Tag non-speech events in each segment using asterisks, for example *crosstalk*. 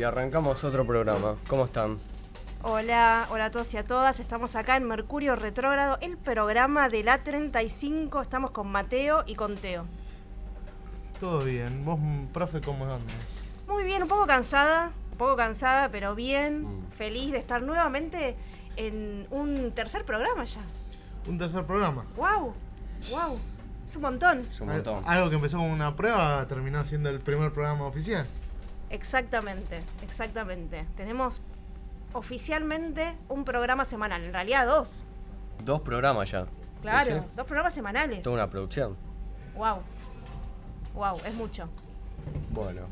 Y arrancamos otro programa. ¿Cómo están? Hola, hola a todos y a todas. Estamos acá en Mercurio Retrógrado, el programa de la 35. Estamos con Mateo y con Teo. Todo bien. ¿Vos, profe, cómo andas? Muy bien, un poco cansada, un poco cansada, pero bien. Mm. Feliz de estar nuevamente en un tercer programa ya. Un tercer programa. ¡Wow! ¡Wow! Es un montón. Es un montón. Algo que empezó como una prueba terminó siendo el primer programa oficial. Exactamente, exactamente. Tenemos oficialmente un programa semanal, en realidad dos. Dos programas ya. Claro, ¿Sí? dos programas semanales. Toda una producción. Wow. Wow, es mucho. Bueno.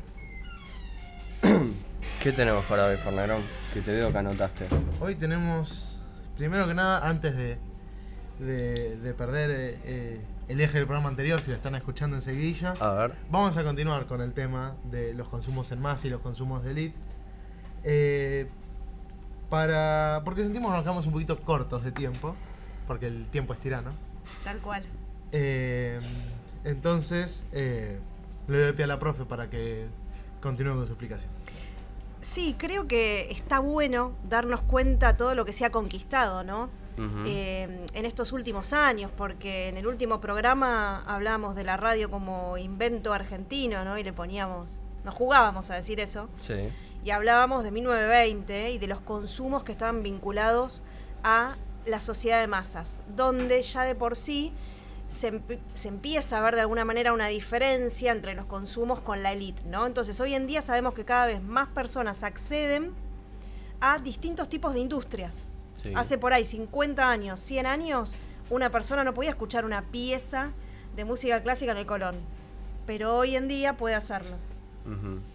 *clears throat* ¿Qué tenemos para hoy, Fornerón? Que te veo que anotaste. Hoy tenemos, primero que nada, antes de, de, de perder eh, eh, el eje del programa anterior, si lo están escuchando enseguida, A ver. vamos a continuar con el tema de los consumos en masa y los consumos de elite. Eh, para, porque sentimos que nos quedamos un poquito cortos de tiempo, porque el tiempo es tirano. Tal cual. Eh, entonces, eh, le doy el pie a la profe para que continúe con su explicación. Sí, creo que está bueno darnos cuenta todo lo que se ha conquistado, ¿no? Eh, en estos últimos años, porque en el último programa hablábamos de la radio como invento argentino, ¿no? Y le poníamos, nos jugábamos a decir eso, Sí. y hablábamos de 1920 y de los consumos que estaban vinculados a la sociedad de masas, donde ya de por sí se, se empieza a ver de alguna manera una diferencia entre los consumos con la élite, ¿no? Entonces hoy en día sabemos que cada vez más personas acceden a distintos tipos de industrias. Sí. Hace por ahí 50 años, 100 años, una persona no podía escuchar una pieza de música clásica en el Colón, pero hoy en día puede hacerlo.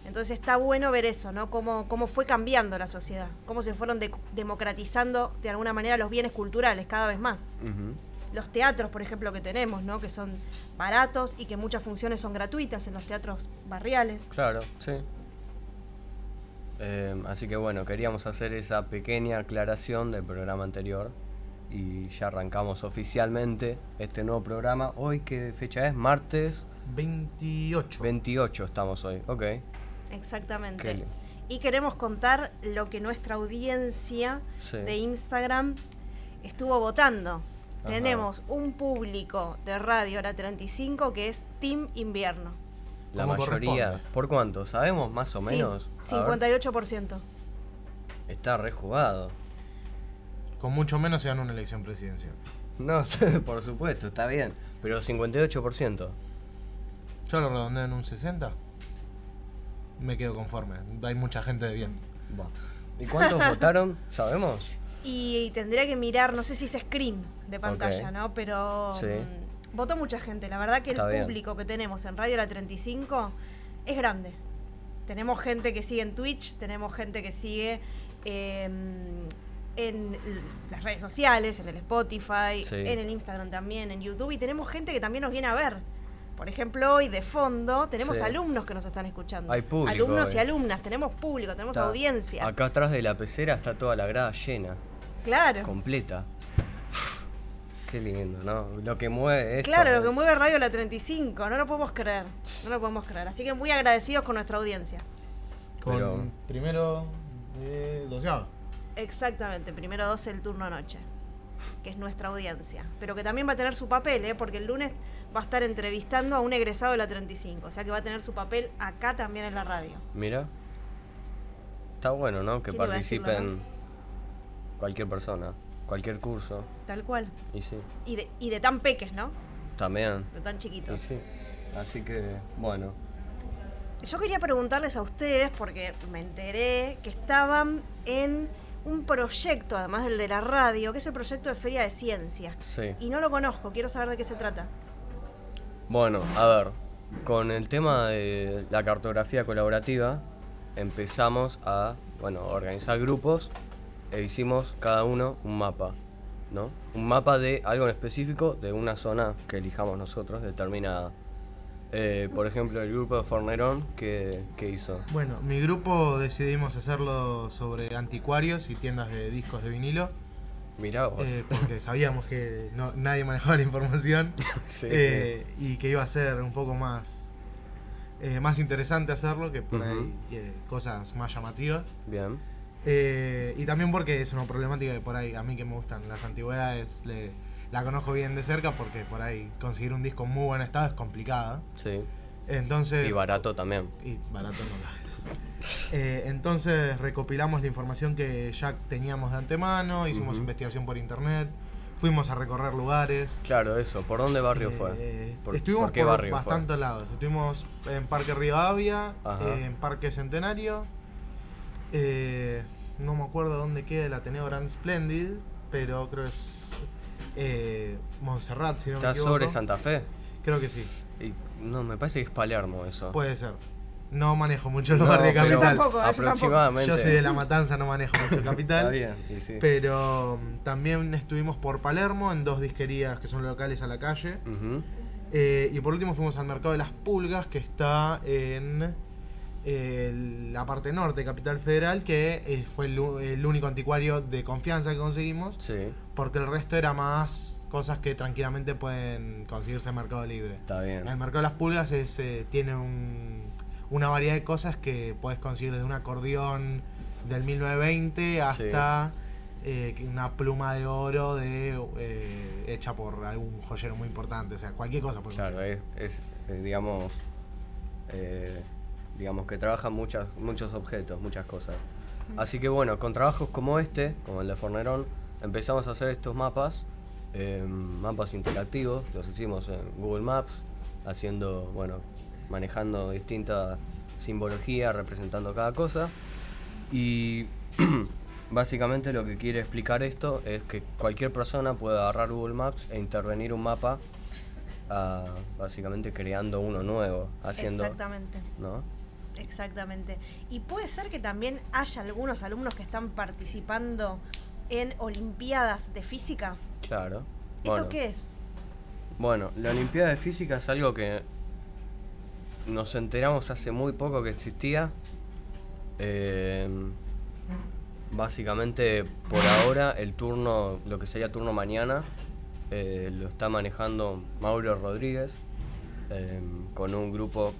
Entonces está bueno ver eso, ¿no? Cómo, cómo fue cambiando la sociedad, cómo se fueron de- democratizando de alguna manera los bienes culturales cada vez más. Los teatros, por ejemplo, que tenemos, ¿no? Que son baratos y que muchas funciones son gratuitas en los teatros barriales. Claro, sí. Eh, así que bueno, queríamos hacer esa pequeña aclaración del programa anterior y ya arrancamos oficialmente este nuevo programa. Hoy, ¿qué fecha es? Martes 28. 28 estamos hoy, ok. Exactamente. Qué Y queremos contar lo que nuestra audiencia Sí. de Instagram estuvo votando. Ajá. Tenemos un público de Radio Hora 35 que es Team Invierno. La mayoría. ¿por cuánto? ¿Sabemos más o Sí, menos? A ver. 58%. Está rejugado. Con mucho menos se gana una elección presidencial. No, *laughs* sé, por supuesto, está bien. Pero 58%. Yo lo redondeo en un 60. Me quedo conforme. Hay mucha gente de bien. Buah. ¿Y cuántos *laughs* votaron? ¿Sabemos? Y tendría que mirar, no sé si es screen de pantalla. ¿no? Pero Sí. mm, votó mucha gente. La verdad que Está el bien. público que tenemos en Radio La 35 es grande. Tenemos gente que sigue en Twitch, tenemos gente que sigue eh, en las redes sociales, en el Spotify, Sí. en el Instagram también, en YouTube. Y tenemos gente que también nos viene a ver. Por ejemplo, hoy de fondo tenemos Sí. alumnos que nos están escuchando. Hay público Alumnos y alumnas, tenemos público, tenemos Está- audiencia. Acá atrás de la pecera está toda la grada llena, Claro. completa. Qué lindo, ¿no? Lo que mueve esto. Claro, lo que mueve Radio La 35, no lo podemos creer, no lo podemos creer. Así que muy agradecidos con nuestra audiencia. Con Pero- primero de doceavo. Exactamente, primero 12 el turno noche, que es nuestra audiencia. Pero que también va a tener su papel, ¿eh? porque el lunes va a estar entrevistando a un egresado de la 35, o sea que va a tener su papel acá también en la radio. Mira. Está bueno, ¿no? Que ¿Quién iba a decirlo, participen cualquier persona, cualquier curso. Tal cual. Y sí, Y de, y de tan peques, ¿no? también. De tan Y chiquitos. sí. Así que, bueno. Yo quería preguntarles a ustedes, porque me enteré que estaban en un proyecto, además del de la radio, que es el proyecto de Feria de Ciencias. Sí. Y no lo conozco, quiero saber de qué se trata. Bueno, a ver, con el tema de la cartografía colaborativa empezamos a, bueno, organizar grupos e hicimos cada uno un mapa, ¿no? Un mapa de algo en específico de una zona que elijamos nosotros determinada. Eh, por ejemplo, el grupo de Fornerón, ¿qué, qué hizo? Bueno, mi grupo decidimos hacerlo sobre anticuarios y tiendas de discos de vinilo. Mirá vos. eh, porque sabíamos que no- nadie manejaba la información *laughs* Sí, eh, y que iba a ser un poco más eh, más interesante hacerlo que por Ujú. ahí eh, cosas más llamativas. Bien. Eh, y también porque es una problemática que por ahí, a mí que me gustan las antigüedades, le- la conozco bien de cerca porque por ahí conseguir un disco en muy buen estado es complicado. Sí. Entonces, Y barato también. y barato no lo es. Eh, entonces recopilamos la información que ya teníamos de antemano, hicimos Ujú. investigación por internet, fuimos a recorrer lugares. Claro, eso. ¿Por dónde barrio fue? Eh, ¿Por, estuvimos por qué por barrio bastantes lados. Estuvimos en Parque Rivadavia, eh, en Parque Centenario. Eh, no me acuerdo dónde queda el Ateneo Grand Splendid, pero creo es eh, Montserrat, si no fue? me ¿Está equivoco. sobre Santa Fe? Creo que sí, Y, no, me parece que es Palermo eso. puede ser. No manejo mucho No, barrios de capital. tampoco, yo aproximadamente. Yo soy de La Matanza, no manejo mucho *laughs* Está capital. bien, y sí. Pero mm, también estuvimos por Palermo en dos disquerías que son locales a la calle. Eh, y por último fuimos al mercado de las pulgas, que está en eh, la parte norte de Capital Federal, que eh, fue el, único anticuario de confianza que conseguimos, Sí, porque el resto era más cosas que tranquilamente pueden conseguirse en Mercado Libre. está bien. El mercado de las pulgas es, eh, tiene un- una variedad de cosas que puedes conseguir desde un acordeón del 1920 hasta eh, que una pluma de oro de, eh, hecha por algún joyero muy importante. O sea, cualquier cosa puedes Claro, conseguir. es, es, eh, digamos, eh, digamos que trabajan muchas, muchos objetos, muchas cosas. Así que bueno, con trabajos como este, como el de Fornerón, empezamos a hacer estos mapas, eh, mapas interactivos, los hicimos en Google Maps, haciendo, bueno, manejando distinta simbología, representando cada cosa. Y *clears throat* básicamente lo que quiere explicar esto es que cualquier persona puede agarrar Google Maps e intervenir un mapa, ah, básicamente creando uno nuevo, haciendo, Exactamente. ¿no? Exactamente. Y puede ser que también haya algunos alumnos que están participando en Olimpiadas de Física. Claro. ¿Eso Bueno, qué es? Bueno, la Olimpiada de Física es algo que nos enteramos hace muy poco que existía. Eh, básicamente, por ahora, el turno, lo que sería turno mañana, eh, lo está manejando Mauro Rodríguez eh, con un grupo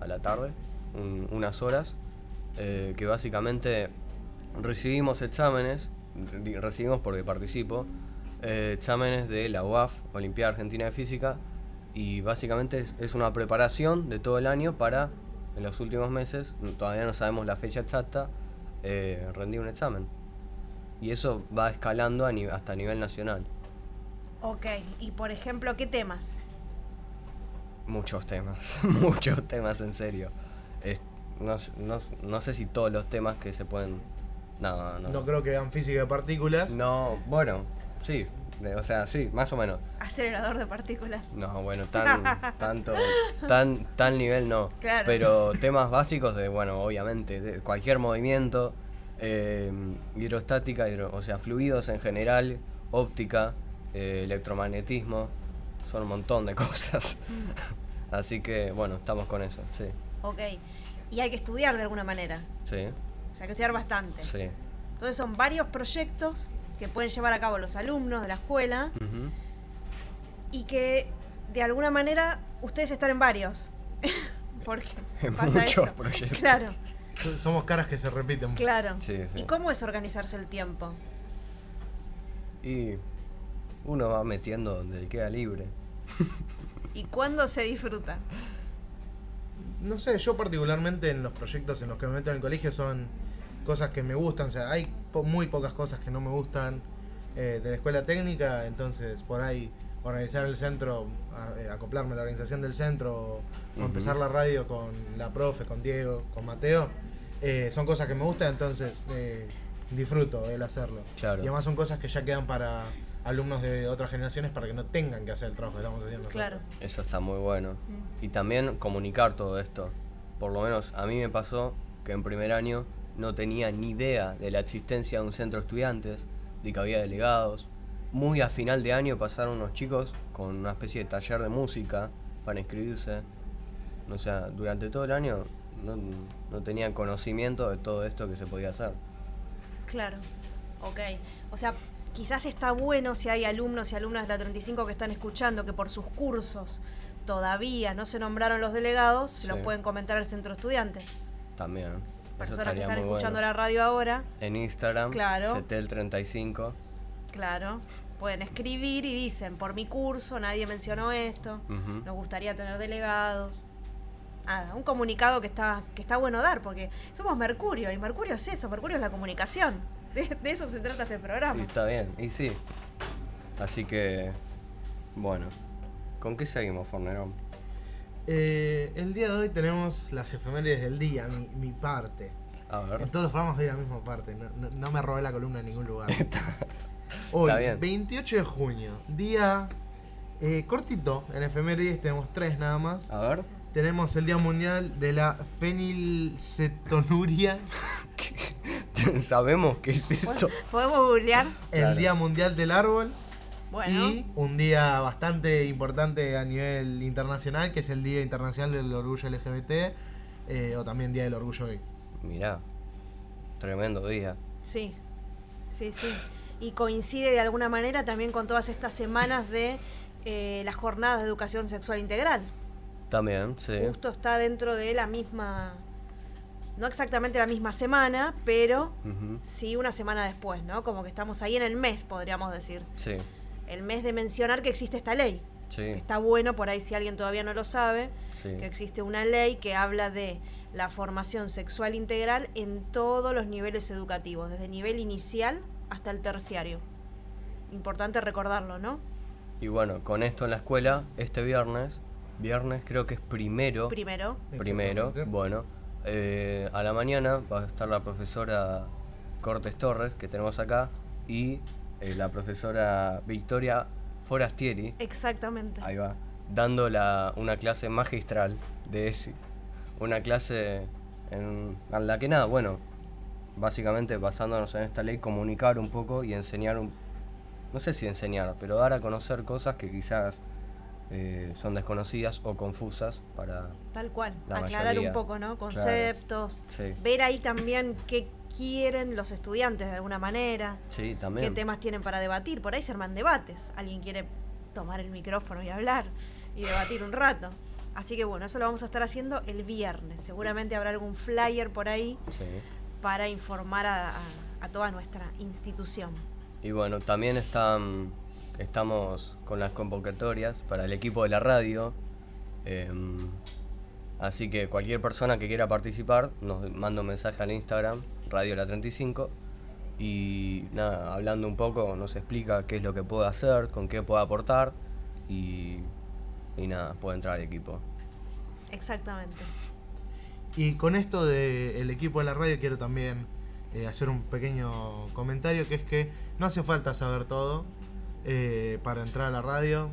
a la tarde, un- unas horas, eh, que básicamente recibimos exámenes, recibimos porque participo, eh, exámenes de la UAF, Olimpiada Argentina de Física, y básicamente es, es una preparación de todo el año para, en los últimos meses, todavía no sabemos la fecha exacta, eh, rendir un examen. Y eso va escalando a ni- hasta a nivel nacional. Ok. Y por ejemplo, ¿qué temas? Muchos temas, *laughs* muchos temas en serio. Es- no, no no sé si todos los temas que se pueden... No, no. No creo que hagan física de partículas. No, bueno, sí, de- o sea, sí, más o menos. Acelerador de partículas. No, bueno, tan, *laughs* tanto, tan, tal nivel no. Claro. Pero *laughs* temas básicos de, bueno, obviamente, de cualquier movimiento, eh, hidrostática, hidro- o sea, fluidos en general, óptica, eh, electromagnetismo, son un montón de *laughs* cosas. Así que, bueno, estamos con eso, sí, Ok. Y hay que estudiar de alguna manera. sí, O sea, hay que estudiar bastante. sí. Entonces son varios proyectos que pueden llevar a cabo los alumnos de la escuela Ujú. y que de alguna manera ustedes están en varios. *laughs* Porque En pasa muchos eso. proyectos. Claro, So- Somos caras que se repiten. claro. Sí, sí. ¿Y cómo es organizarse el tiempo? Y uno va metiendo donde le queda libre. ¿Y cuándo se disfruta? No sé, yo particularmente en los proyectos en los que me meto en el colegio son cosas que me gustan. O sea, hay po- muy pocas cosas que no me gustan eh, de la escuela técnica. Entonces, por ahí, organizar el centro, a- eh, acoplarme a la organización del centro o empezar la radio con la profe, con Diego, con Mateo, eh, son cosas que me gustan. Entonces, disfruto el hacerlo. Claro. Y además son cosas que ya quedan para alumnos de otras generaciones para que no tengan que hacer el trabajo que estamos haciendo nosotros. Claro. Eso está muy bueno. Y también comunicar todo esto. Por lo menos a mí me pasó que en primer año no tenía ni idea de la existencia de un centro de estudiantes, de que había delegados. Muy a final de año pasaron unos chicos con una especie de taller de música para inscribirse. O sea, durante todo el año no, no tenían conocimiento de todo esto que se podía hacer. Claro. Ok. O sea, quizás está bueno si hay alumnos y alumnas de la 35 que están escuchando que por sus cursos todavía no se nombraron los delegados, se lo pueden comentar al centro estudiante. También. Personas que están escuchando bueno. la radio ahora, En Instagram, Claro. Cetel35. claro, pueden escribir y dicen, por mi curso nadie mencionó esto, nos gustaría tener delegados. Nada, un comunicado que está, que está bueno dar, porque somos Mercurio, y Mercurio es eso, Mercurio es la comunicación. De, de eso se trata este Y programa. está bien, y sí. Así que, bueno. ¿Con qué seguimos, Fornerón? Eh, el día de hoy tenemos las efemérides del día, mi, mi parte. A ver. En todos los programas doy la misma parte, no, no- no me robé la columna en ningún lugar. *laughs* Hoy, Está bien. 28 de junio, día eh, cortito en efemérides, tenemos tres nada más. A ver. Tenemos el Día Mundial de la Fenilcetonuria, *laughs* Sabemos qué es eso. ¿Podemos googlear? el Claro. Día Mundial del Árbol Bueno, y un día bastante importante a nivel internacional, que es el Día Internacional del Orgullo LGBT eh, o también Día del Orgullo Gay. Mirá. Tremendo día. sí, sí, sí. Y coincide de alguna manera también con todas estas semanas de eh, las jornadas de educación sexual integral. También, sí. Justo está dentro de la misma, no exactamente la misma semana, pero sí una semana después, ¿no? Como que estamos ahí en el mes, podríamos decir. Sí, El mes de mencionar que existe esta ley. sí. Está bueno, por ahí si alguien todavía no lo sabe, Sí. que existe una ley que habla de la formación sexual integral en todos los niveles educativos, desde nivel inicial hasta el terciario. Importante recordarlo, ¿no? Y bueno, con esto en la escuela, este viernes, viernes creo que es primero, Primero, primero, bueno, eh, a la mañana va a estar la profesora Cortes Torres, que tenemos acá, y eh, la profesora Victoria Forastieri, exactamente. ahí va, dando la, una clase magistral de ESI. Una clase en, en la que nada, bueno, básicamente basándonos en esta ley, comunicar un poco y enseñar un, no sé si enseñar, pero dar a conocer cosas que quizás eh, son desconocidas o confusas para... Tal cual. La Aclarar mayoría. un poco, ¿no? Claro. Conceptos. Sí, Ver ahí también qué quieren los estudiantes de alguna manera. sí, qué temas tienen para debatir. Por ahí se arman debates. Alguien quiere tomar el micrófono y hablar y debatir un rato. Así que bueno, eso lo vamos a estar haciendo el viernes. Seguramente habrá algún flyer por ahí Sí. para informar a, a- a toda nuestra institución. Y bueno, también están, estamos con las convocatorias para el equipo de la radio. em, así que cualquier persona que quiera participar nos manda un mensaje al Instagram, Radio La 35. Y nada, hablando un poco, nos explica qué es lo que puede hacer, con qué puede aportar. Y, y nada, puede entrar al equipo. Exactamente. Y con esto del equipo de la radio quiero también eh, hacer un pequeño comentario que es que no hace falta saber todo eh, para entrar a la radio.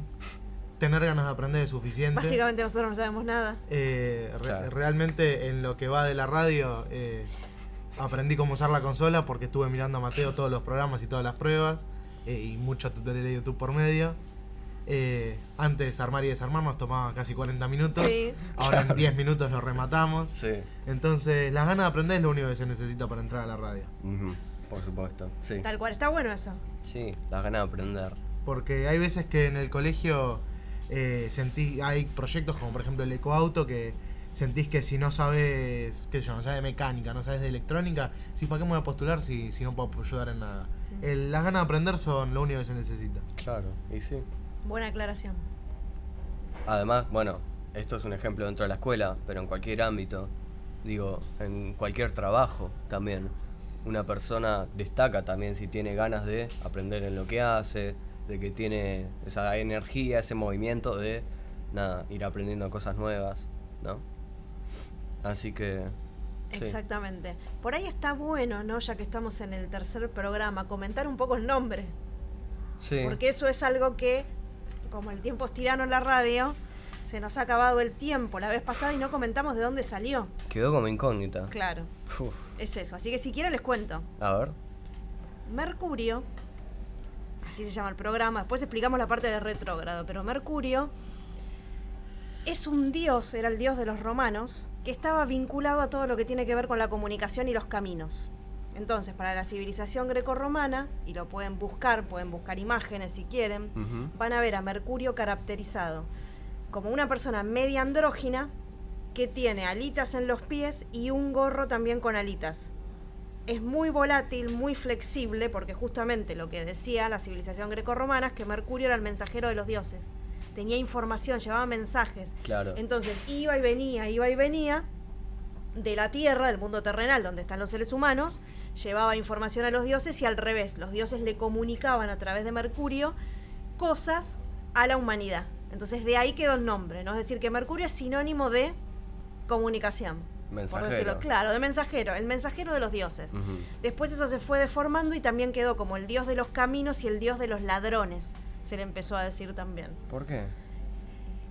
Tener ganas de aprender es suficiente. Básicamente nosotros no sabemos nada. Eh, re- Claro. Realmente en lo que va de la radio eh, aprendí cómo usar la consola porque estuve mirando a Mateo todos los programas y todas las pruebas eh, y muchos tutoriales de YouTube por medio. Eh, antes armar y desarmar nos tomaba casi 40 minutos. Sí. Ahora en 10 minutos lo rematamos. Sí, Entonces, las ganas de aprender es lo único que se necesita para entrar a la radio. Por supuesto. Sí, Tal cual. Está bueno eso. sí, las ganas de aprender. Porque hay veces que en el colegio eh, sentí, hay proyectos como por ejemplo el ecoauto que sentís que si no sabes, qué sé yo, no sabes de mecánica, no sabes de electrónica, sí, ¿para qué me voy a postular si, si no puedo ayudar en nada? El- las ganas de aprender son lo único que se necesita. Claro, y sí. Buena aclaración. Además, bueno, esto es un ejemplo dentro de la escuela, pero en cualquier ámbito, digo, en cualquier trabajo también. Una persona destaca también si tiene ganas de aprender en lo que hace, de que tiene esa energía, ese movimiento de, nada, ir aprendiendo cosas nuevas, ¿no? Así que... sí. Exactamente. Por ahí está bueno, ¿no? Ya que estamos en el tercer programa, comentar un poco el nombre. Sí, Porque eso es algo que, como el tiempo es tirano en la radio, se nos ha acabado el tiempo la vez pasada y no comentamos de dónde salió. quedó como incógnita. Claro, Uf, es eso. Así que si quieren les cuento. a ver. Mercurio, así se llama el programa, después explicamos la parte de retrógrado, pero Mercurio es un dios, era el dios de los romanos, que estaba vinculado a todo lo que tiene que ver con la comunicación y los caminos. Entonces, para la civilización grecorromana, y lo pueden buscar, pueden buscar imágenes si quieren, van a ver a Mercurio caracterizado como una persona media andrógina que tiene alitas en los pies y un gorro también con alitas. Es muy volátil, muy flexible, porque justamente lo que decía la civilización grecorromana es que Mercurio era el mensajero de los dioses. Tenía información, llevaba mensajes. Claro. Entonces iba y venía, iba y venía de la Tierra, del mundo terrenal, donde están los seres humanos, llevaba información a los dioses y al revés, los dioses le comunicaban a través de Mercurio cosas a la humanidad. Entonces de ahí quedó el nombre, ¿no? Es decir, que Mercurio es sinónimo de comunicación. Por Mensajero. decirlo claro, de mensajero, el mensajero de los dioses. Después eso se fue deformando y también quedó como el dios de los caminos y el dios de los ladrones, se le empezó a decir también. ¿Por qué?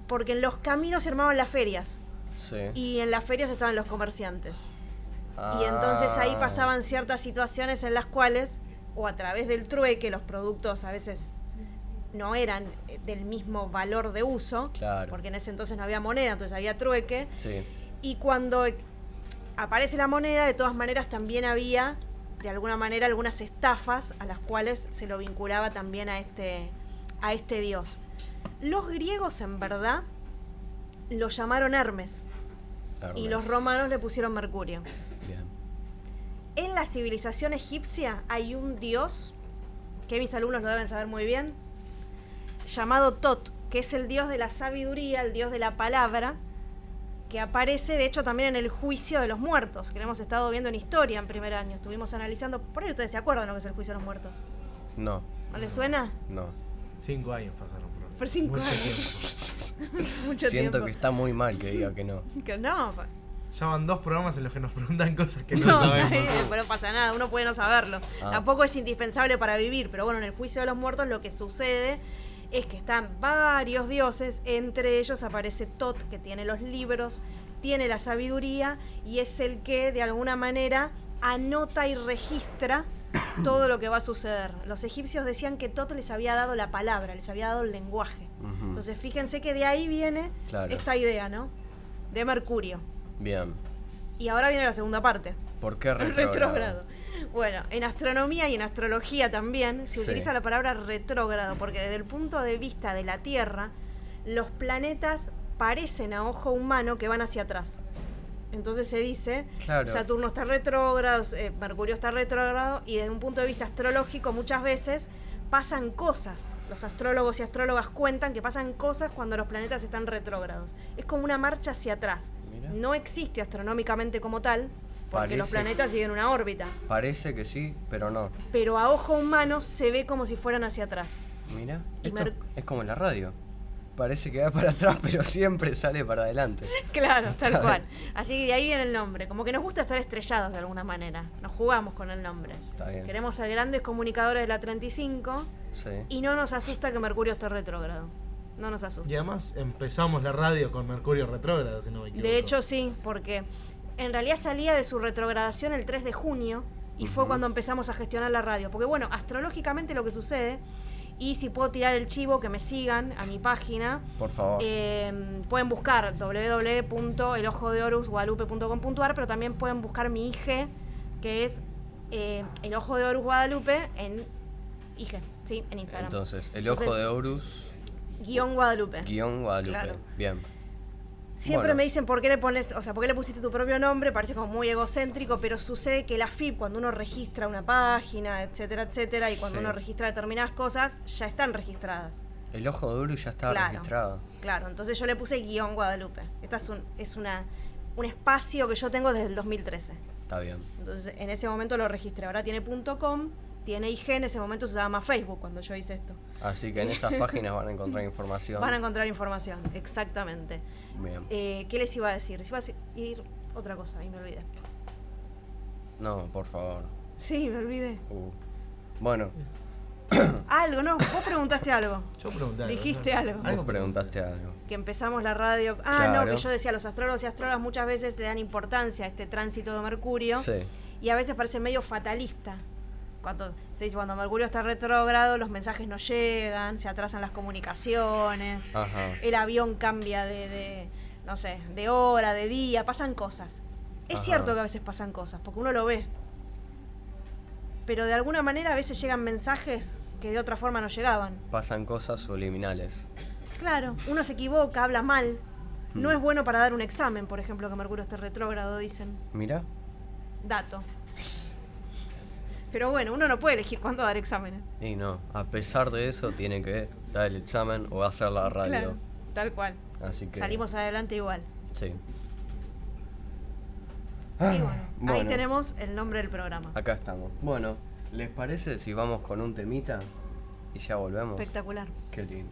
Porque en los caminos se armaban las ferias Sí. y en las ferias estaban los comerciantes. Y entonces ahí Ah. pasaban ciertas situaciones en las cuales, o a través del trueque, los productos a veces no eran eh, del mismo valor de uso, Claro. porque en ese entonces no había moneda, entonces había trueque. Sí. Y cuando aparece la moneda, de todas maneras también había, de alguna manera, algunas estafas a las cuales se lo vinculaba también a este, a este dios. Los griegos, en verdad, lo llamaron Hermes y los romanos le pusieron Mercurio. Bien. En la civilización egipcia hay un dios, que mis alumnos lo deben saber muy bien, llamado Tot, que es el dios de la sabiduría, el dios de la palabra, que aparece de hecho también en el juicio de los muertos, que lo hemos estado viendo en historia en primer año. Estuvimos analizando, por ahí ustedes se acuerdan lo que es el juicio de los muertos. No, ¿No les suena? no. Cinco años pasaron por. Por cinco Mucho años. tiempo. *laughs* Mucho Siento tiempo. que está muy mal que diga que no. *laughs* Que no, Ya van dos programas en los que nos preguntan cosas que no, No, sabemos. pero no pasa nada, uno puede no saberlo. Ah. Tampoco es indispensable para vivir, pero bueno, en el juicio de los muertos lo que sucede es que están varios dioses, entre ellos aparece Tot, que tiene los libros, tiene la sabiduría y es el que de alguna manera anota y registra *coughs* todo lo que va a suceder. Los egipcios decían que Tot les había dado la palabra, les había dado el lenguaje. Entonces fíjense que de ahí viene Claro. esta idea, ¿no? De Mercurio. Bien. Y ahora viene la segunda parte. ¿Por qué *laughs* retrógrado? Bueno, en astronomía y en astrología también se Sí. utiliza la palabra retrógrado porque desde el punto de vista de la Tierra, los planetas parecen a ojo humano que van hacia atrás. Entonces se dice, Claro. Saturno está retrógrado, eh, Mercurio está retrógrado y desde un punto de vista astrológico muchas veces pasan cosas. Los astrólogos y astrólogas cuentan que pasan cosas cuando los planetas están retrógrados. Es como una marcha hacia atrás. Mira. No existe astronómicamente como tal, porque los Parece- planetas siguen una órbita. Parece que sí, pero no. Pero a ojo humano se ve como si fueran hacia atrás. Mira, Y esto Mer- es como en la radio. Parece que va para atrás, *laughs* pero siempre sale para adelante. *laughs* Claro, tal cual. Así que de ahí viene el nombre. Como que nos gusta estar estrellados de alguna manera. Nos jugamos con el nombre. Está bien. Queremos ser grandes comunicadores de la 35 Sí. y no nos asusta que Mercurio esté retrógrado. No nos asusta. Y además empezamos la radio con Mercurio retrógrado, si no me equivoco. De hecho, sí, porque en realidad salía de su retrogradación el 3 de junio y fue cuando empezamos a gestionar la radio. Porque bueno, astrológicamente lo que sucede, y si puedo tirar el chivo, que me sigan a mi página, Por favor. eh, pueden buscar www.elojodehorusguadalupe.com.ar, pero también pueden buscar mi IG, que es eh, El Ojo de Horus Guadalupe en IG, sí, en Instagram. Entonces, el ojo Entonces, de Horus, Guión Guadalupe. guion Guadalupe. Claro. Bien. Siempre Bueno. me dicen por qué le pones, o sea, por qué le pusiste tu propio nombre, parece como muy egocéntrico, pero sucede que la FIP, cuando uno registra una página, etcétera, etcétera, y cuando Sí. uno registra determinadas cosas, ya están registradas. El ojo Horus ya estaba Claro. registrado. Claro, entonces yo le puse guion Guadalupe. Esta es un, es una, un espacio que yo tengo desde el 2013. Está bien. Entonces en ese momento lo registré. Ahora tiene .com, tiene IG, en ese momento se llama Facebook cuando yo hice esto. Así que en esas *laughs* páginas van a encontrar información. Van a encontrar información, exactamente. Bien. Eh, ¿Qué les iba a decir? Les iba a decir otra cosa y me olvidé. No, por favor. Sí, me olvidé. Uh. Bueno, *coughs* Algo, no, vos preguntaste algo. Yo pregunté algo, Dijiste algo. vos preguntaste algo. Que empezamos la radio. Ah, no, que yo decía, los astrólogos y astrólogas muchas veces le dan importancia a este tránsito de Mercurio. Sí. Y a veces parece medio fatalista. Cuando se dice cuando Mercurio está retrógrado, los mensajes no llegan, se atrasan las comunicaciones, Ajá. el avión cambia de, de, no sé, de hora, de día, pasan cosas. Es Ajá. cierto que a veces pasan cosas, porque uno lo ve. Pero de alguna manera a veces llegan mensajes que de otra forma no llegaban. Pasan cosas subliminales. Claro, uno se equivoca, habla mal. No Mm. es bueno para dar un examen, por ejemplo, que Mercurio esté retrógrado, dicen. Mira, Dato. Pero bueno, uno no puede elegir cuándo dar exámenes. y no, a pesar de eso tiene que dar el examen o hacer la radio. Claro, tal cual. Así que Salimos adelante igual. sí. y bueno, ahí Ah, bueno. tenemos el nombre del programa. Acá estamos. Bueno, ¿les parece si vamos con un temita y ya volvemos? Espectacular. Qué lindo.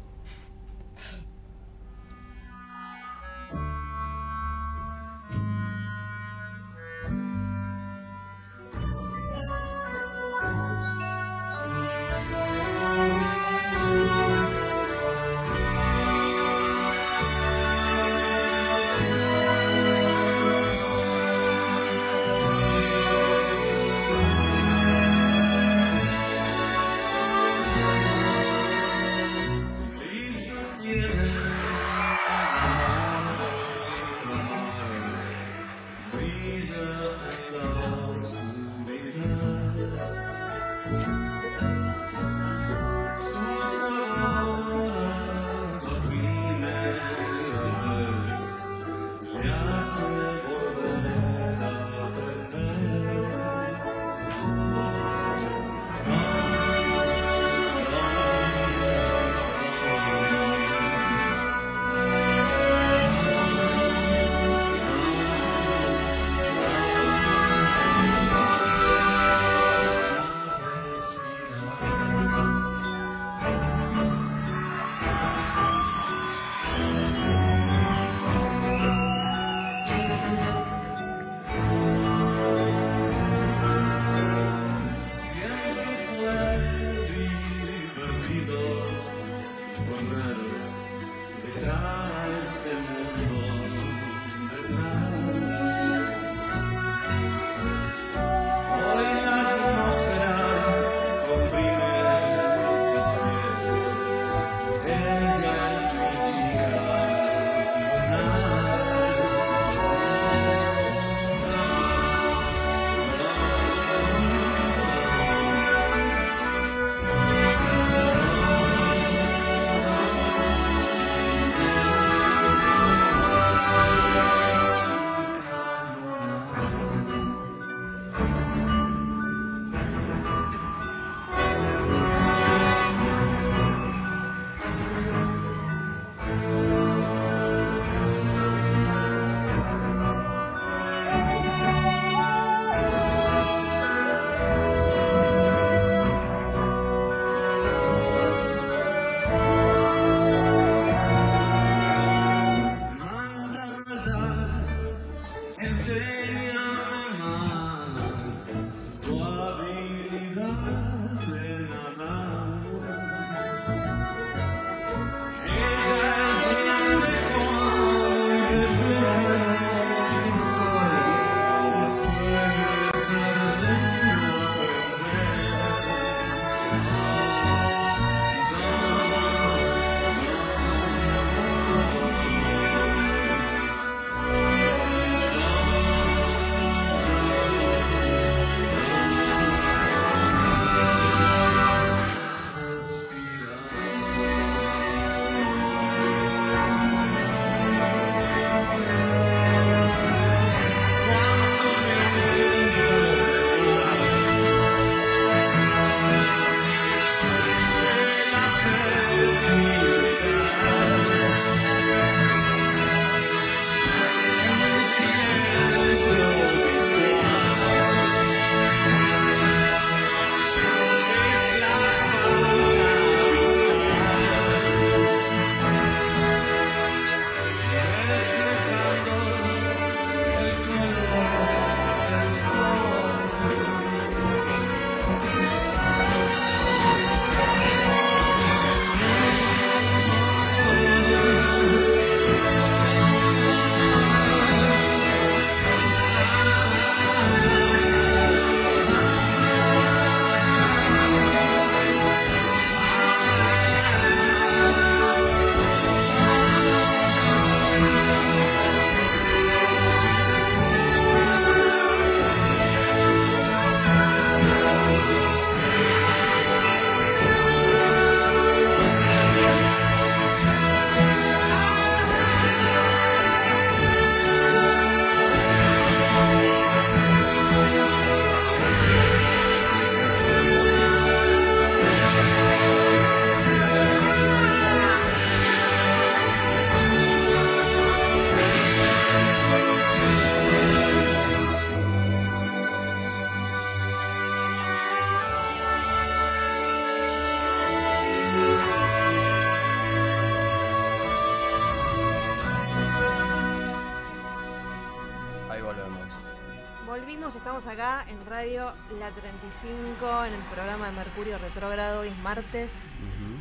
Estamos acá en Radio La 35, en el programa de Mercurio Retrógrado. Hoy es martes,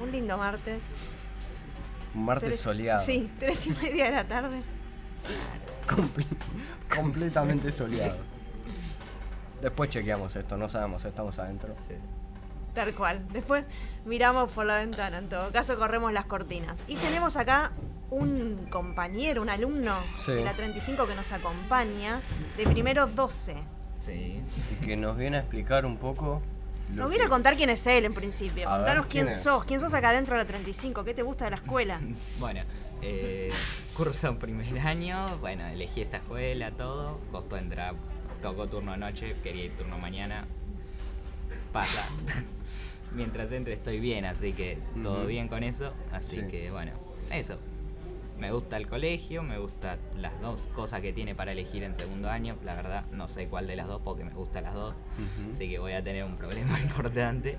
un lindo martes. Un martes Tres- soleado. Sí, tres y media de la tarde. Comple- *laughs* completamente soleado. Después chequeamos esto, no sabemos, estamos adentro. Tal cual. Después miramos por la ventana, en todo caso corremos las cortinas. Y tenemos acá un compañero, un alumno Sí. de la 35 que nos acompaña, de primero 12. Sí. Y que nos viene a explicar un poco. lo Nos viene a contar quién es él en principio. A ver, Contanos ¿quién sos, quién sos acá dentro de la 35, qué te gusta de la escuela. *laughs* Bueno, eh, curso primer año, bueno, elegí esta escuela, todo, costó entrar, tocó turno anoche, quería ir turno mañana, pasa. *laughs* Mientras entre estoy bien, así que todo bien con eso, así Sí. que bueno, eso. Me gusta el colegio, me gusta las dos cosas que tiene para elegir en segundo año, la verdad no sé cuál de las dos porque me gustan las dos, así que voy a tener un problema *laughs* importante.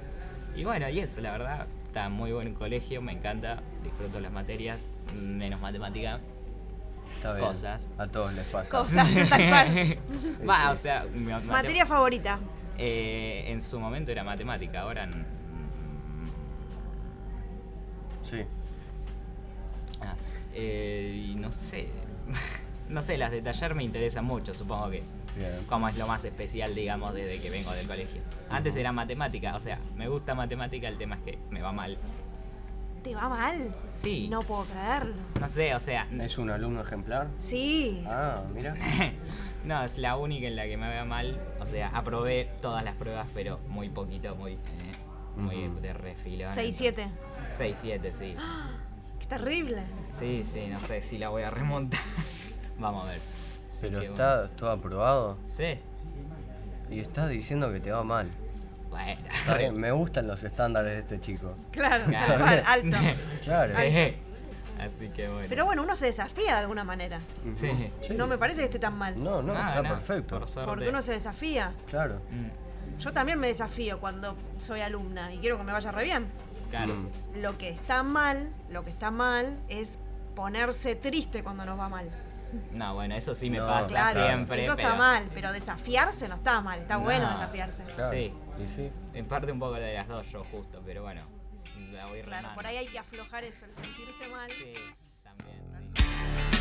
Y bueno, y eso, la verdad, está muy buen colegio, me encanta, disfruto las materias, menos matemática, Está bien. cosas. A todos les pasa. Cosas, *laughs* tal cual. *laughs* Va, o sea, Materia favorita. eh, en su momento era matemática, ahora Sí. Ah, eh, y no sé, *laughs* no sé, las de taller me interesan mucho, supongo que Bien. como es lo más especial, digamos, desde que vengo del colegio. Antes era matemática, o sea, me gusta matemática, el tema es que me va mal. ¿Te va mal? Sí. No puedo creerlo. No sé, o sea, ¿Es un alumno ejemplar? Sí. Ah, mira. *laughs* no, es la única en la que me va mal. O sea, aprobé todas las pruebas, pero muy poquito, muy, eh, muy de refilón. 6-7. 6-7, sí. *gasps* Terrible. Sí, sí, no sé si la voy a remontar. *laughs* Vamos a ver. Así Pero que está todo aprobado. Sí. y estás diciendo que te va mal. Bueno. Está bien, me gustan los estándares de este chico. Claro, alto. *laughs* Claro. Sí. Así que bueno. Pero bueno, uno se desafía de alguna manera. Sí. Sí. No me parece que esté tan mal. No, no, Nada, está nada, perfecto. por. Porque uno se desafía. Claro. Mm, Yo también me desafío cuando soy alumna y quiero que me vaya re bien. Claro. Mm. Lo que está mal, lo que está mal es ponerse triste cuando nos va mal. No, bueno, eso sí me No, pasa Claro, siempre. eso está pero mal, pero desafiarse no está mal, está bueno No. desafiarse. Claro. Sí. Y sí. En parte un poco de las dos yo justo, pero bueno. La voy Claro, remando. por ahí hay que aflojar eso, el sentirse mal. Sí, también, sí.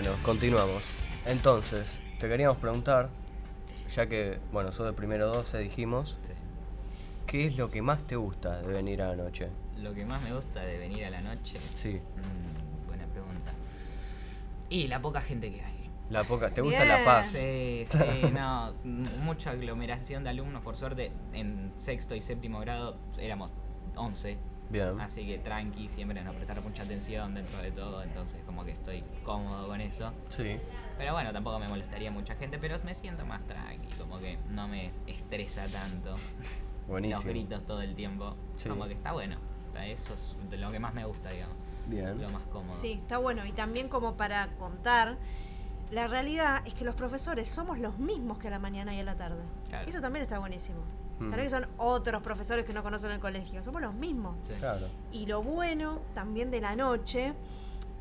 Bueno, continuamos. Entonces, te queríamos preguntar, ya que, bueno, sos de primero 12, dijimos, Sí. ¿qué es lo que más te gusta de venir a la noche? Lo que más me gusta de venir a la noche. Sí, Mm, buena pregunta. Y la poca gente que hay. la poca, ¿te gusta la paz? Sí, sí, *laughs* no. Mucha aglomeración de alumnos, por suerte. En sexto y séptimo grado éramos 11. Bien. Así que tranqui, siempre nos prestaron mucha atención dentro de todo. Entonces, como que estoy cómodo con eso. Sí, Pero bueno, tampoco me molestaría mucha gente, pero me siento más tranqui, como que no me estresa tanto *laughs* los buenísimo. gritos todo el tiempo. Sí. Como que está bueno. Eso es de lo que más me gusta, digamos. Bien. lo más cómodo. Sí, está bueno. Y también como para contar, la realidad es que los profesores somos los mismos que a la mañana y a la tarde. Claro. Eso también está buenísimo. Mm. Vez son otros profesores que no conocen el colegio, somos los mismos. Sí. Claro. Y lo bueno también de la noche,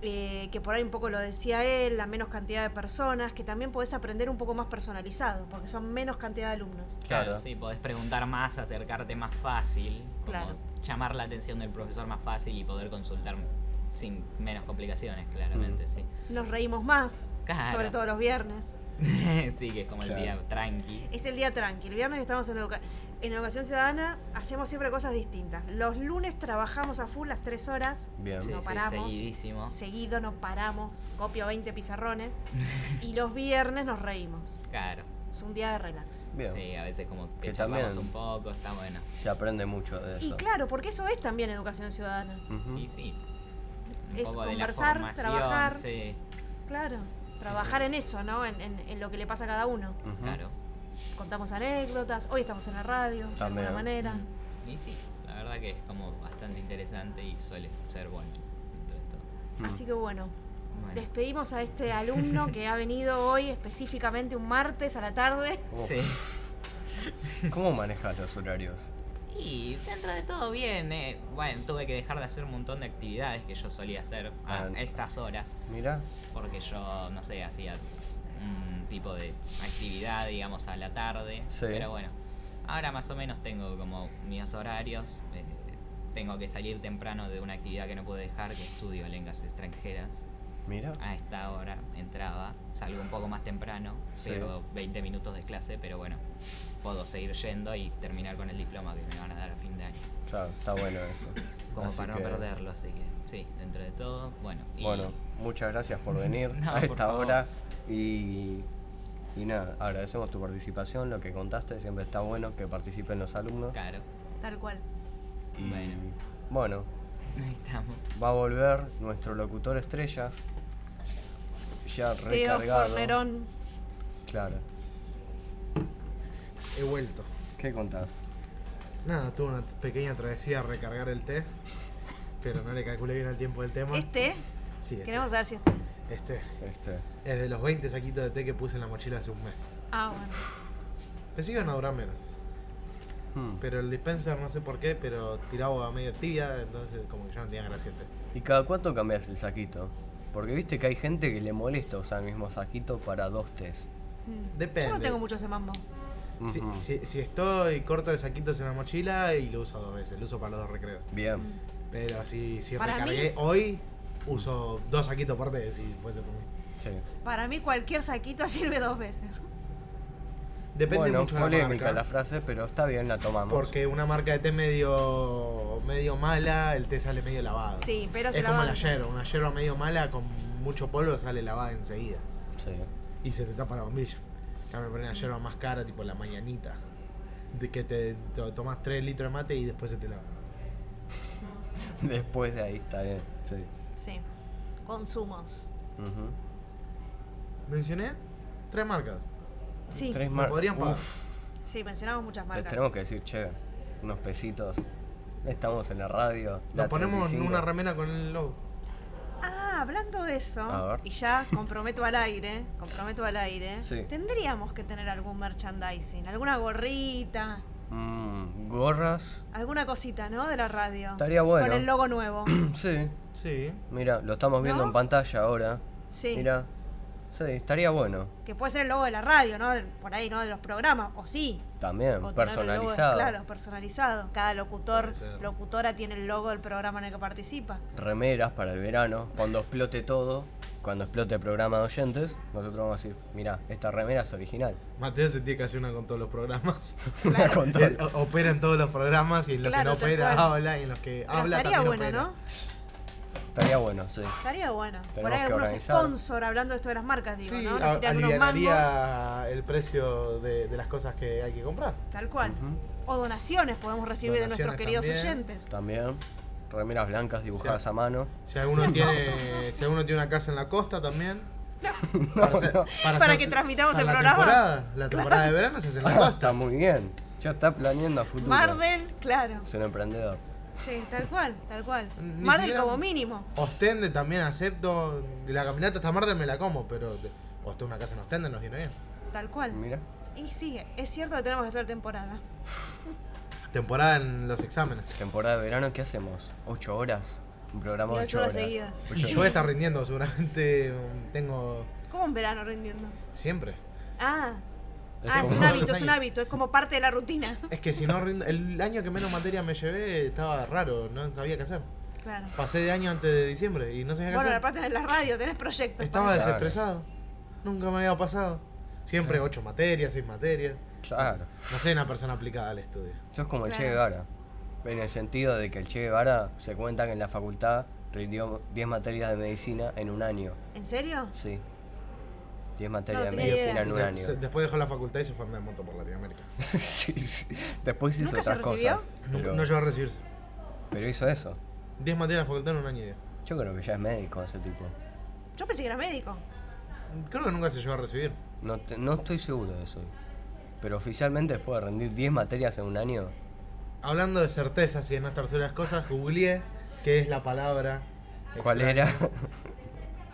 eh, que por ahí un poco lo decía él, la menos cantidad de personas, que también podés aprender un poco más personalizado, porque son menos cantidad de alumnos. Claro, Claro. sí, podés preguntar más, acercarte más fácil, como Claro. llamar la atención del profesor más fácil y poder consultar sin menos complicaciones, claramente, Mm. sí. Nos reímos más, Claro. sobre todo los viernes. *laughs* sí, que es como el día tranqui. Es el día tranquilo. El viernes que estamos en, educa- en Educación Ciudadana hacemos siempre cosas distintas. Los lunes trabajamos a full las tres horas. Bien. No sí, paramos. seguidísimo. Seguido no paramos. Copio 20 pizarrones. *laughs* y los viernes nos reímos. Claro. Es un día de relax. Bien. Sí, a veces como que, Que charlamos un poco, está bueno. Se aprende mucho de Y eso. claro, porque eso es también educación ciudadana. Y sí. Un Es poco de la conversar, trabajar. sí, Claro. Trabajar en eso, ¿no? En, en- en lo que le pasa a cada uno. Claro. Contamos anécdotas. Hoy estamos en la radio, de alguna manera. Y sí, la verdad que es como bastante interesante y suele ser bueno dentro de todo. Mm. Así que bueno, Bueno. despedimos a este alumno que ha venido hoy específicamente un martes a la tarde. Uf. Sí. ¿Cómo manejas los horarios? Y dentro de todo bien, eh. Bueno, tuve que dejar de hacer un montón de actividades que yo solía hacer a Ah. estas horas. Mira. Porque yo, no sé, hacía un tipo de actividad, digamos, a la tarde. Sí. Pero bueno, ahora más o menos tengo como mis horarios. eh, tengo que salir temprano de una actividad que no puedo dejar, que estudio lenguas extranjeras. Mira. A esta hora entraba, salgo un poco más temprano, Sí. pierdo 20 minutos de clase, pero bueno, puedo seguir yendo y terminar con el diploma que me van a dar a fin de año. Claro, está bueno eso. Como Así para que, no perderlo, así que sí, dentro de todo, bueno. Y Bueno, muchas gracias por *laughs* venir No, a esta hora. Y, y nada, agradecemos tu participación, lo que contaste. Siempre está bueno que participen los alumnos. Claro, Tal cual. Y Bueno. bueno, *laughs* ahí estamos. va a volver nuestro locutor estrella. Ya recargado. Claro. He vuelto. ¿Qué contás? Nada, tuve una pequeña travesía a recargar el té, pero no le calculé bien el tiempo del tema. Este, Sí, este. queremos saber si este. Este. Este. Es de los 20 saquitos de té que puse en la mochila hace un mes. Ah, bueno. Pensé que iban a durar menos. Hmm. Pero el dispenser no sé por qué, pero tiraba agua medio tibia, entonces como que ya no tenía gracia el té. ¿Y cada cuánto cambias el saquito? Porque viste que hay gente que le molesta usar el mismo saquito para dos tés. Mm. Depende. Yo no tengo mucho ese mambo. Si, si- si estoy corto de saquitos en la mochila y lo uso dos veces, lo uso para los dos recreos. Bien. Pero si, si Para recargué mí- hoy, uso dos saquitos aparte si fuese por mí. Sí. Para mí cualquier saquito *laughs* sirve dos veces. Depende bueno, mucho de la polémica marca. la frase, pero está bien, la tomamos. Porque una marca de té medio medio mala, el té sale medio lavado. Sí, pero se es como la yerba, una yerba medio mala con mucho polvo sale lavada enseguida. Sí. Y se te tapa la bombilla. Ya me ponen la yerba más cara, tipo la mañanita. De que te, te tomas 3 litros de mate y después se te lava. *laughs* Después de ahí está bien. Sí. Sí. Consumos. Mencioné tres marcas. Sí, Tres mar- podrían pagar. Uf, sí, mencionamos muchas les marcas. tenemos que decir, che, unos pesitos. Estamos en la radio. Nos la ponemos 35. una remera con el logo. Ah, hablando de eso, y ya comprometo al aire, comprometo al aire, Sí. tendríamos que tener algún merchandising, alguna gorrita, Mm, gorras. alguna cosita, ¿no? De la radio. Estaría bueno. Con el logo nuevo. *clears throat* sí. Sí. Mira, lo estamos viendo ¿No? en pantalla ahora. Sí. Mira. Sí, estaría bueno. Que puede ser el logo de la radio, ¿no? Por ahí, ¿no? De los programas, o sí. También, O logo personalizado. claro, personalizado. Cada locutor, locutora tiene el logo del programa en el que participa. Remeras para el verano. Cuando explote todo, cuando explote el programa de oyentes, nosotros vamos a decir, mira, esta remera es original. Mateo se tiene que hacer una con todos los programas. *laughs* Con todo. *laughs* Opera en todos los programas y en los Claro, que no opera cual. habla y en los que Pero habla estaría también bueno, opera. ¿no? Estaría bueno, sí. Estaría bueno. Por ahí algunos organizar. sponsor hablando de esto de las marcas, digo, Sí, ¿no? a- Nos tiran unos mangos, alivianaría el precio de, de las cosas que hay que comprar. tal cual. O donaciones podemos recibir de nuestros queridos también. oyentes. También. Remeras blancas dibujadas Sí. a mano. Si alguno *laughs* tiene, si alguno tiene una casa en la costa también. *laughs* para, no. para que transmitamos para el la programa. Temporada, la temporada de verano se hace en la Ah, está costa. muy bien. Ya está planeando a futuro. Marden, claro. Es un emprendedor. Sí, tal cual, tal cual. Ni Mar del como mínimo. Ostende también acepto. La caminata hasta Mar del me la como, pero. te- O hasta una casa en Ostende nos viene bien. Tal cual. Mira. Y sí, es cierto que tenemos que hacer temporada. *laughs* Temporada en los exámenes. Temporada de verano, ¿qué hacemos? ¿Ocho horas? Un programa de ocho ocho horas horas. seguidas. Y Ocho yo voy a estar rindiendo, seguramente um, tengo. ¿Cómo en verano rindiendo? Siempre. Ah, Es ah es un *laughs* hábito, es un hábito, es como parte de la rutina. *laughs* Es que si no rindo. El año que menos materia me llevé estaba raro, no sabía qué hacer. Claro. Pasé de año antes de diciembre y no sabía qué Bueno, hacer. aparte en la radio tenés proyectos. Estaba para- Claro. desestresado. Nunca me había pasado. Siempre ocho materias, seis materias. Claro. No soy una persona aplicada al estudio. Sos como el Che. Guevara. En el sentido de que el Che Guevara se cuenta que en la facultad rindió 10 materias de medicina en un año. ¿En serio? Sí. 10 materias No de medicina en un De- año. se- después dejó la facultad y se fue a andar en moto por Latinoamérica. *laughs* sí, sí. Después hizo ¿Nunca se otras cosas. No, Pero, no llegó a recibirse. pero hizo eso. 10 materias en la facultad en un año y medio. Yo creo que ya es médico ese tipo. Yo pensé que era médico. Creo que nunca se llegó a recibir. No, te- no estoy seguro de eso. Pero oficialmente después de rendir 10 materias en un año, Hablando de certezas y de no estar cosas, googleé qué es la palabra. ¿cuál extraña. era? *laughs*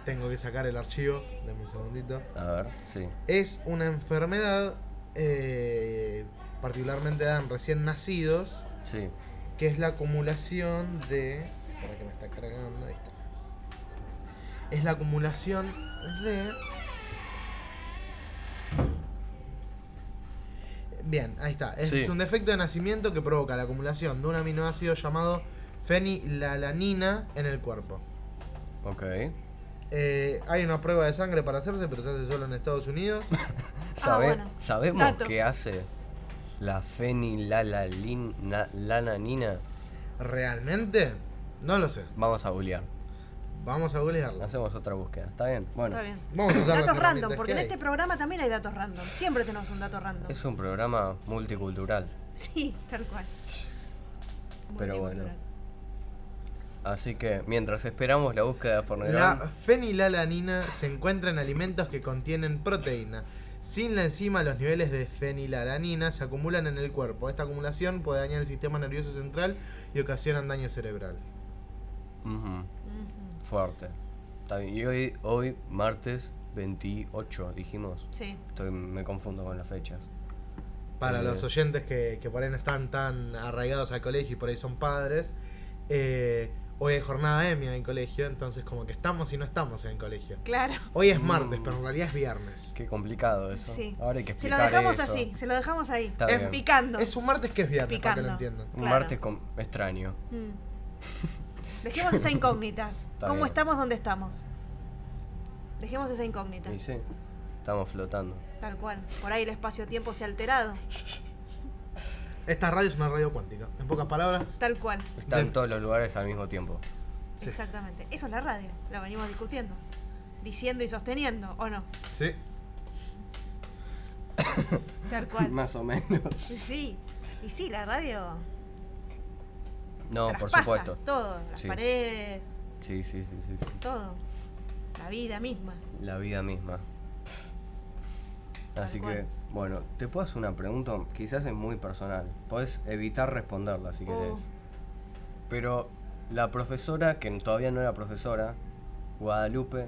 Tengo que sacar el archivo. Dame un segundito. A ver, sí. Es una enfermedad eh, particularmente dan recién nacidos, Sí. que es la acumulación de... Espera que me está cargando, ahí está. Es la acumulación de... Bien, ahí está. Es Sí. un defecto de nacimiento que provoca la acumulación de un aminoácido llamado fenilalanina en el cuerpo. Ok. Eh, hay una prueba de sangre para hacerse, pero se hace solo en Estados Unidos. *laughs* ¿Sabe- bueno. ¿Sabemos Dato. qué hace la fenilalanina? ¿Realmente? No lo sé. Vamos a googlear. Vamos a googlearlo. Hacemos otra búsqueda. ¿Está bien? Bueno, Está bien. Vamos a usar Datos random, porque que en hay. este programa también hay datos random. Siempre tenemos un dato random. es un programa multicultural. Sí, tal cual. Pero bueno. Así que mientras esperamos la búsqueda de Fornerón, La fenilalanina se encuentra en alimentos que contienen proteína. Sin la enzima, los niveles de fenilalanina se acumulan en el cuerpo. Esta acumulación puede dañar el sistema nervioso central y ocasionan daño cerebral. ujú, Ujú. fuerte. Está bien. Y hoy, hoy, martes 28, dijimos. Sí. Estoy, me confundo con las fechas. Para Eh. los oyentes que, que por ahí no están tan arraigados al colegio y por ahí son padres, eh, hoy hay jornada EMI en el colegio, entonces como que estamos y no estamos en el colegio. Claro. Hoy es martes, Mm. pero en realidad es viernes. Qué complicado eso. Sí. Ahora hay que Se lo explicar dejamos eso. así, se lo dejamos ahí. Está bien. Picando. Es un martes que es viernes, para que Picando. lo entiendan. Un Claro. martes con- extraño. Mm. *laughs* Dejemos esa incógnita. Está ¿Cómo bien. estamos? ¿Dónde estamos? Dejemos esa incógnita. Y sí, estamos flotando. Tal cual. Por ahí el espacio-tiempo se ha alterado. *laughs* Esta radio es una radio cuántica. En pocas palabras, Tal cual. Está en todos los lugares al mismo tiempo. Sí. Exactamente. Eso es la radio. La venimos discutiendo. Diciendo y sosteniendo, ¿o no? sí. *coughs* Tal cual. Más o menos. Sí, sí. Y sí, la radio. No, por supuesto. Todo. Las Sí. paredes, Sí, sí, sí, sí. todo. La vida misma. La vida misma. Tal Así que. Bueno, te puedo hacer una pregunta, quizás es muy personal. Podés evitar responderla si Oh. querés. Pero la profesora, que todavía no era profesora, Guadalupe,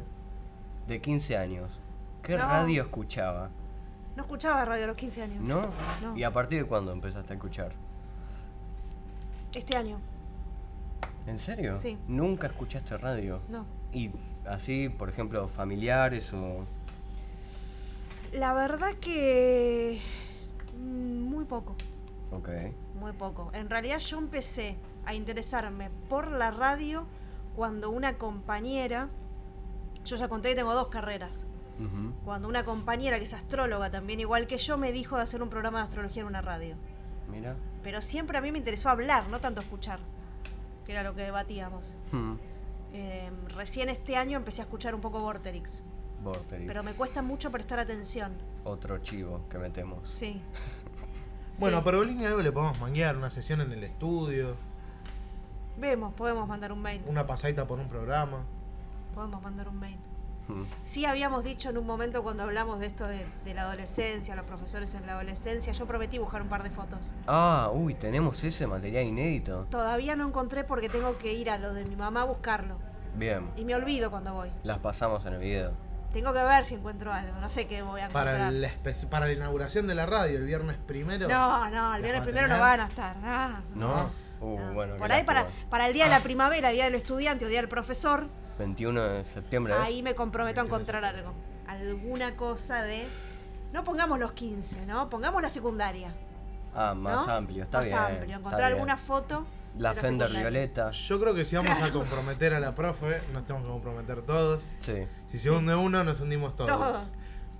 de 15 años, ¿qué No. radio escuchaba? No escuchaba radio a los 15 años. ¿No? No. ¿Y a partir de cuándo empezaste a escuchar? Este año. ¿En serio? Sí. ¿Nunca escuchaste radio? No. Y así, por ejemplo, familiares o... La verdad que. mm, Muy poco. Ok. Muy poco. En realidad yo empecé a interesarme por la radio cuando una compañera. Yo ya conté que tengo dos carreras. Ujú. Cuando una compañera que es astróloga también, igual que yo, me dijo de hacer un programa de astrología en una radio. Mira. Pero siempre a mí me interesó hablar, no tanto escuchar, que era lo que debatíamos. Hmm. Eh, recién este año empecé a escuchar un poco Vorterix, Vorterix. pero me cuesta mucho prestar atención. Otro chivo que metemos. Sí. *laughs* Bueno, Sí. pero Bolini algo le podemos manguear, una sesión en el estudio, Vemos, podemos mandar un mail. una pasadita por un programa. Podemos mandar un mail. Mm. Sí habíamos dicho en un momento cuando hablamos de esto de, de la adolescencia, los profesores en la adolescencia, yo prometí buscar un par de fotos. Ah, uy, tenemos ese material inédito. Todavía no encontré porque tengo que ir a lo de mi mamá a buscarlo. Bien, Y me olvido cuando voy. las pasamos en el video. Tengo que ver si encuentro algo. No sé qué voy a encontrar. Para, el espe- para la inauguración de la radio, el viernes primero. No, no, el ¿Las viernes primero no van a estar. Ah, ¿No? Uh, no. bueno. qué Por ahí para, el día de la primavera, día del estudiante o día del profesor, 21 de septiembre. ¿es? ahí me comprometo a encontrar algo. Alguna cosa de. No pongamos los 15, ¿no? Pongamos la secundaria. Ah, más ¿no? amplio, está Más bien. amplio. está Encontrar bien. alguna foto. La de Fender secundaria. Violeta. Yo creo que si vamos a *laughs* comprometer a la profe, nos tenemos que comprometer todos. Sí. Si se hunde uno, nos hundimos todos. Todos.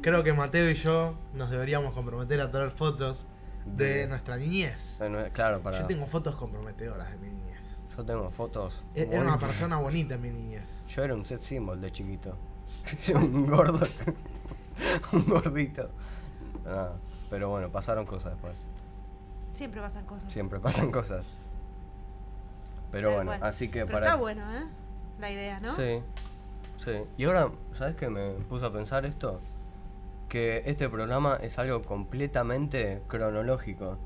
Creo que Mateo y yo nos deberíamos comprometer a traer fotos de De- nuestra niñez. Claro, para. Yo tengo fotos comprometedoras de mi niñez. Yo tengo fotos. E- Era una persona bonita en mi niñez. Yo era un set symbol de chiquito. *laughs* un gordo. *laughs* un gordito. Ah, pero bueno, pasaron cosas después. Siempre pasan cosas. Siempre pasan cosas. Pero Tal bueno, así que Pero para. está bueno, ¿eh? La idea, ¿no? Sí, sí. Y ahora, ¿sabes qué me puso a pensar esto? Que este programa es algo completamente cronológico.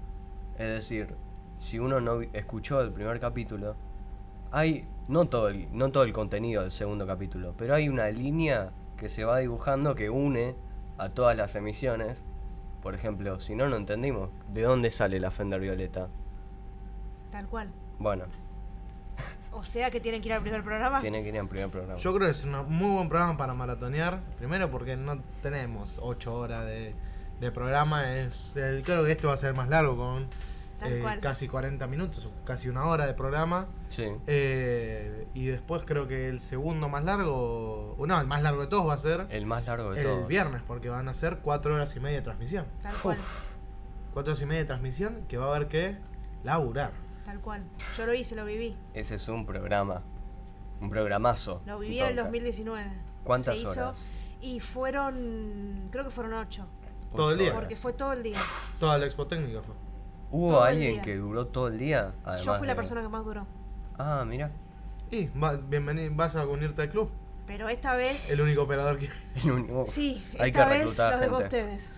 Es decir, si uno no escuchó el primer capítulo, hay no todo el, no todo el contenido del segundo capítulo, pero hay una línea que se va dibujando que une a todas las emisiones. Por ejemplo, si no, no entendimos de dónde sale la Fender Violeta. Tal cual. Bueno, O sea que tienen que ir al primer programa. tiene que ir en primer programa. Yo creo que es un muy buen programa para maratonear. Primero porque no tenemos 8 horas de, de programa. Es, el- creo que este va a ser más largo con eh, casi 40 minutos o casi una hora de programa. Sí. Eh, y después creo que el segundo más largo, o no, el más largo de todos va a ser El más largo de el todos. viernes, porque van a ser 4 horas y media de transmisión. Tal cual. 4 horas y media de transmisión que va a haber que laburar. Tal cual. Yo lo hice, lo viví. Ese es un programa. Un programazo. Lo viví en el podcast. 2019. ¿Cuántas Se hizo horas? Y fueron, creo que fueron ocho. Todo el día. Porque fue todo el día. Toda la expo técnica fue. ¿Hubo todo alguien que duró todo el día? Yo fui la de- persona que más duró. Ah, mira. Y va, bienvenido, vas a unirte al club. Pero esta vez. El único operador que. *laughs* El único- Sí, Hay esta que vez reclutar los dejo a ustedes.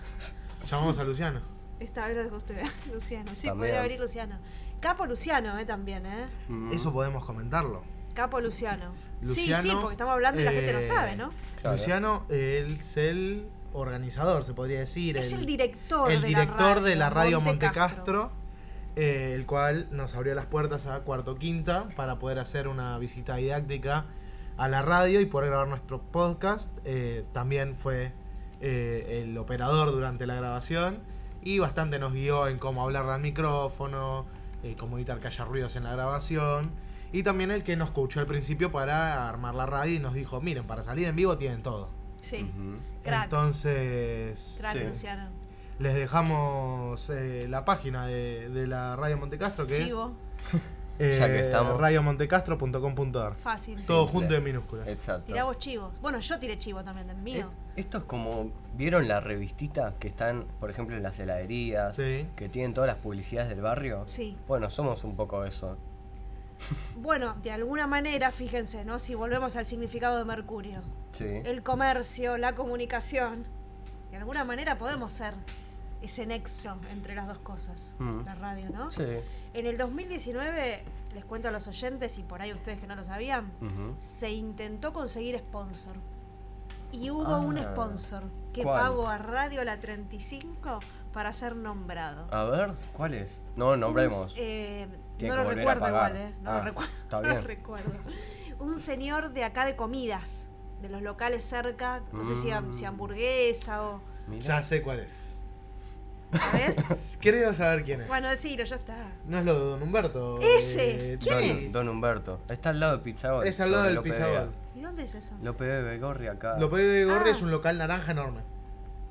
Llamamos a Luciano. Esta vez los dejo a ustedes. *laughs* Luciano. Sí, También. podría venir Luciano. Capo Luciano, eh, también, ¿eh? Mm. Eso podemos comentarlo. Capo Luciano. Luciano, sí, sí, porque estamos hablando y la gente no eh, sabe, ¿no? Claro. Luciano él es el organizador, se podría decir. Es el director el de director la radio, de la radio Monte Monte Castro. Castro, eh, el cual nos abrió las puertas a Cuarto Quinta para poder hacer una visita didáctica a la radio y poder grabar nuestro podcast. Eh, también fue eh, el operador durante la grabación y bastante nos guió en cómo hablarle al micrófono, eh, cómo evitar que haya ruidos en la grabación. Y también el que nos coachó al principio para armar la radio y nos dijo, miren, para salir en vivo tienen todo. Sí. Crack. Entonces, Crack Sí. Luciano. les dejamos eh, la página de, de la Radio Montecastro, que Chivo. es Ya que estamos. radiomontecastro.com.ar. Fácil. Todo Simple. junto en minúsculas. Exacto. Tirá vos chivos. Bueno, yo tiré chivo también del mío. Eh, Esto es como. ¿Vieron la revistita que están, por ejemplo, en las heladerías? Sí. Que tienen todas las publicidades del barrio. Sí. Bueno, somos un poco eso. *laughs* Bueno, de alguna manera, fíjense, ¿no? Si volvemos al significado de Mercurio. Sí. El comercio, la comunicación. De alguna manera podemos ser ese nexo entre las dos cosas. Mm. La radio, ¿no? Sí. En el 2019, les cuento a los oyentes y por ahí ustedes que no lo sabían, se intentó conseguir sponsor. Y hubo Ah, un sponsor que ¿cuál? pagó a Radio La 35 para ser nombrado. A ver, ¿cuál es? No, nombremos. Un, eh, no lo recuerdo igual, ¿eh? No Ah, lo recuerdo. está *laughs* no lo recuerdo. Un señor de acá de comidas, de los locales cerca, no sé si, ham- Mm. si hamburguesa o. Mirá. Ya sé cuál es. ¿Sabes? Creo *laughs* saber quién es. bueno, decilo, ya está. No es lo de Don Humberto. Ese, eh, ¿quién. Don, es? Don Humberto. Está al lado de Pizzagol. Es al lado del. Vega. ¿Y dónde es eso? Lope de Begorri acá. Lo de Gorri Ah. es un local naranja enorme.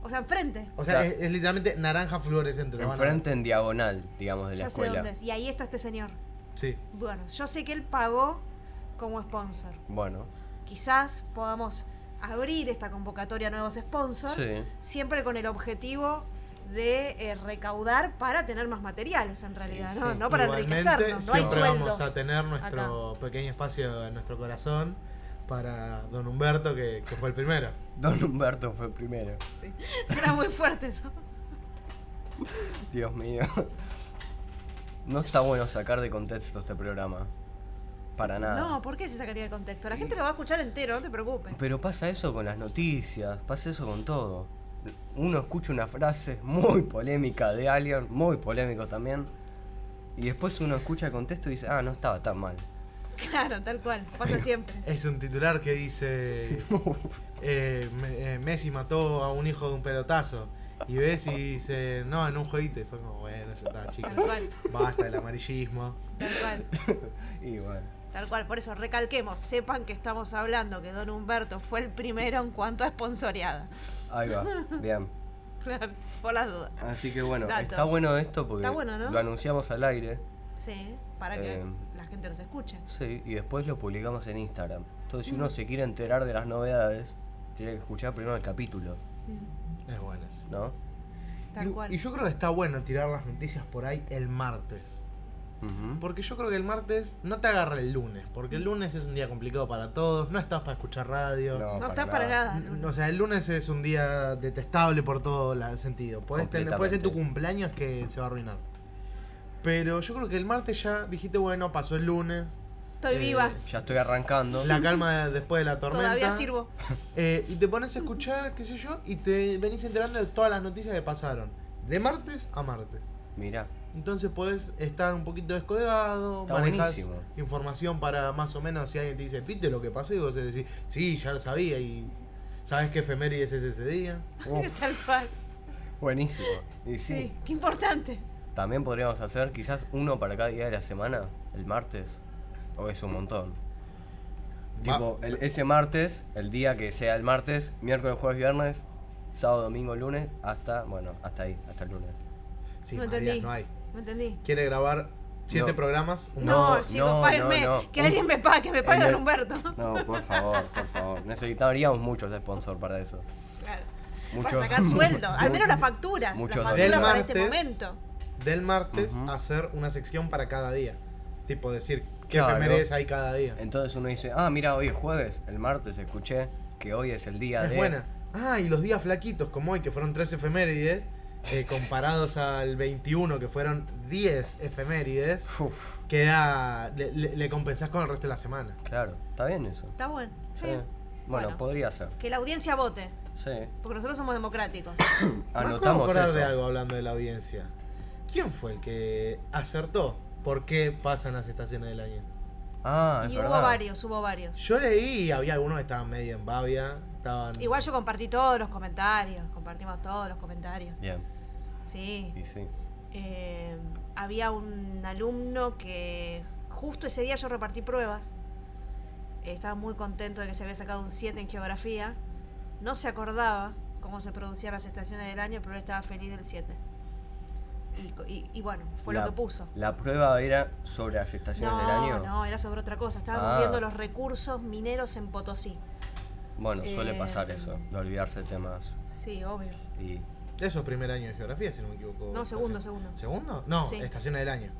O sea, enfrente. O sea, Claro. es, es literalmente naranja fluorescente. Enfrente en diagonal, digamos, de la Ya sé escuela. dónde es. Y ahí está este señor. Sí. Bueno, yo sé que él pagó como sponsor. Bueno, Quizás podamos abrir esta convocatoria a nuevos sponsors, sí. siempre con el objetivo de eh, recaudar para tener más materiales en realidad, ¿no? Sí. No para Igualmente, enriquecernos, no hay siempre sueldos. vamos a tener nuestro pequeño espacio en nuestro corazón para Don Humberto, que, que fue el primero. Don Humberto fue el primero. Era muy fuerte eso. Dios mío. No está bueno sacar de contexto este programa. Para nada. No, ¿por qué se sacaría de contexto? La gente lo va a escuchar entero, no te preocupes. Pero pasa eso con las noticias, pasa eso con todo. Uno escucha una frase muy polémica de alguien, muy polémico también, y después uno escucha el contexto y dice, ah, no estaba tan mal. Claro, tal cual. Pasa siempre. Es un titular que dice: *laughs* eh, eh, Messi mató a un hijo de un pelotazo. Y ves y dice: No, en un jueguito. Y fue como, bueno, ya está, Tal chicos. cual, Basta del amarillismo. tal cual. *laughs* Y bueno, Tal cual, por eso recalquemos, sepan que estamos hablando que Don Humberto fue el primero en cuanto a esponsoreada. Ahí va, bien. *laughs* Claro, por las dudas. Así que bueno, Dato. está bueno esto porque Está bueno, ¿no? lo anunciamos al aire, Sí, para que Eh. la gente nos escuche. sí, y después lo publicamos en Instagram. Entonces si uno se quiere enterar de las novedades, tiene que escuchar primero el capítulo, Mm, Es bueno. sí. ¿no? Tal Y- cual. Y yo creo que está bueno tirar las noticias por ahí el martes. Porque yo creo que el martes no te agarra el lunes. Porque el lunes es un día complicado para todos. No estás para escuchar radio. No está para nada. N- O sea, el lunes es un día detestable por todo el sentido. Puede ser tu cumpleaños que se va a arruinar. Pero yo creo que el martes ya dijiste, bueno, pasó el lunes. Estoy eh, viva, Ya estoy arrancando. La calma de- después de la tormenta. todavía sirvo. Eh, y te pones a escuchar, qué sé yo, y te venís enterando de todas las noticias que pasaron. De martes a martes. Mira, Entonces podés estar un poquito descolgado, buenísimo. información para más o menos si alguien te dice, ¿viste lo que pasó? Y vos decís, sí, ya lo sabía y ¿sabes qué efemérides es ese día? *laughs* Tal cual. buenísimo. Y Sí. sí, qué importante. también podríamos hacer quizás uno para cada día de la semana, el martes. O es un montón. Va- Tipo, el- ese martes, el día que sea el martes, miércoles, jueves, viernes, sábado, domingo, lunes, hasta, bueno, hasta ahí, hasta el lunes. Sí, no más entendí. días no hay. No entendí. Quiere grabar siete No. programas. un No, No, chicos, no, páguenme. no, no. Que alguien me pague, que me pague Don Humberto. No, por favor, por favor. Necesitaríamos muchos sponsor para eso. Claro. Mucho- Para sacar sueldo, al menos las *laughs* facturas. Muchos facturas Del para este martes. momento. del martes hacer una sección para cada día. Tipo decir qué Claro. efemérides hay cada día. Entonces uno dice, ah, mira, hoy es jueves, el martes escuché que hoy es el día Es de... buena. Ah, y los días flaquitos como hoy, que fueron tres efemérides, eh, comparados al 21, que fueron 10 efemérides, Uf, queda, le, le- le compensás con el resto de la semana. claro, está bien eso. Está bueno. Sí. Sí. Bueno, Bueno. podría ser. Que la audiencia vote. Sí. Porque nosotros somos democráticos. *coughs* Anotamos eso. de algo hablando de la audiencia. ¿Quién fue el que acertó por qué pasan las estaciones del año? Ah, es y verdad. hubo varios, hubo varios. Yo leí y había algunos que estaban medio en babia. Estaban... Igual yo compartí todos los comentarios. Compartimos todos los comentarios. Bien, Sí. y sí. Eh, había un alumno que justo ese día yo repartí pruebas. Eh, estaba muy contento de que se había sacado un 7 en geografía. No se acordaba cómo se producían las estaciones del año, pero él estaba feliz del 7. Y, co- y- y bueno, fue La- lo que puso. La prueba era sobre las estaciones del No, año. no, era sobre otra cosa. Estábamos Ah. viendo los recursos mineros en Potosí. Bueno, suele Eh, pasar eso, de olvidarse de temas. Sí, obvio. Y Eso, primer año de geografía, si no me equivoco. No, segundo, Estación- segundo. ¿Segundo? No, Sí. estaciones del año.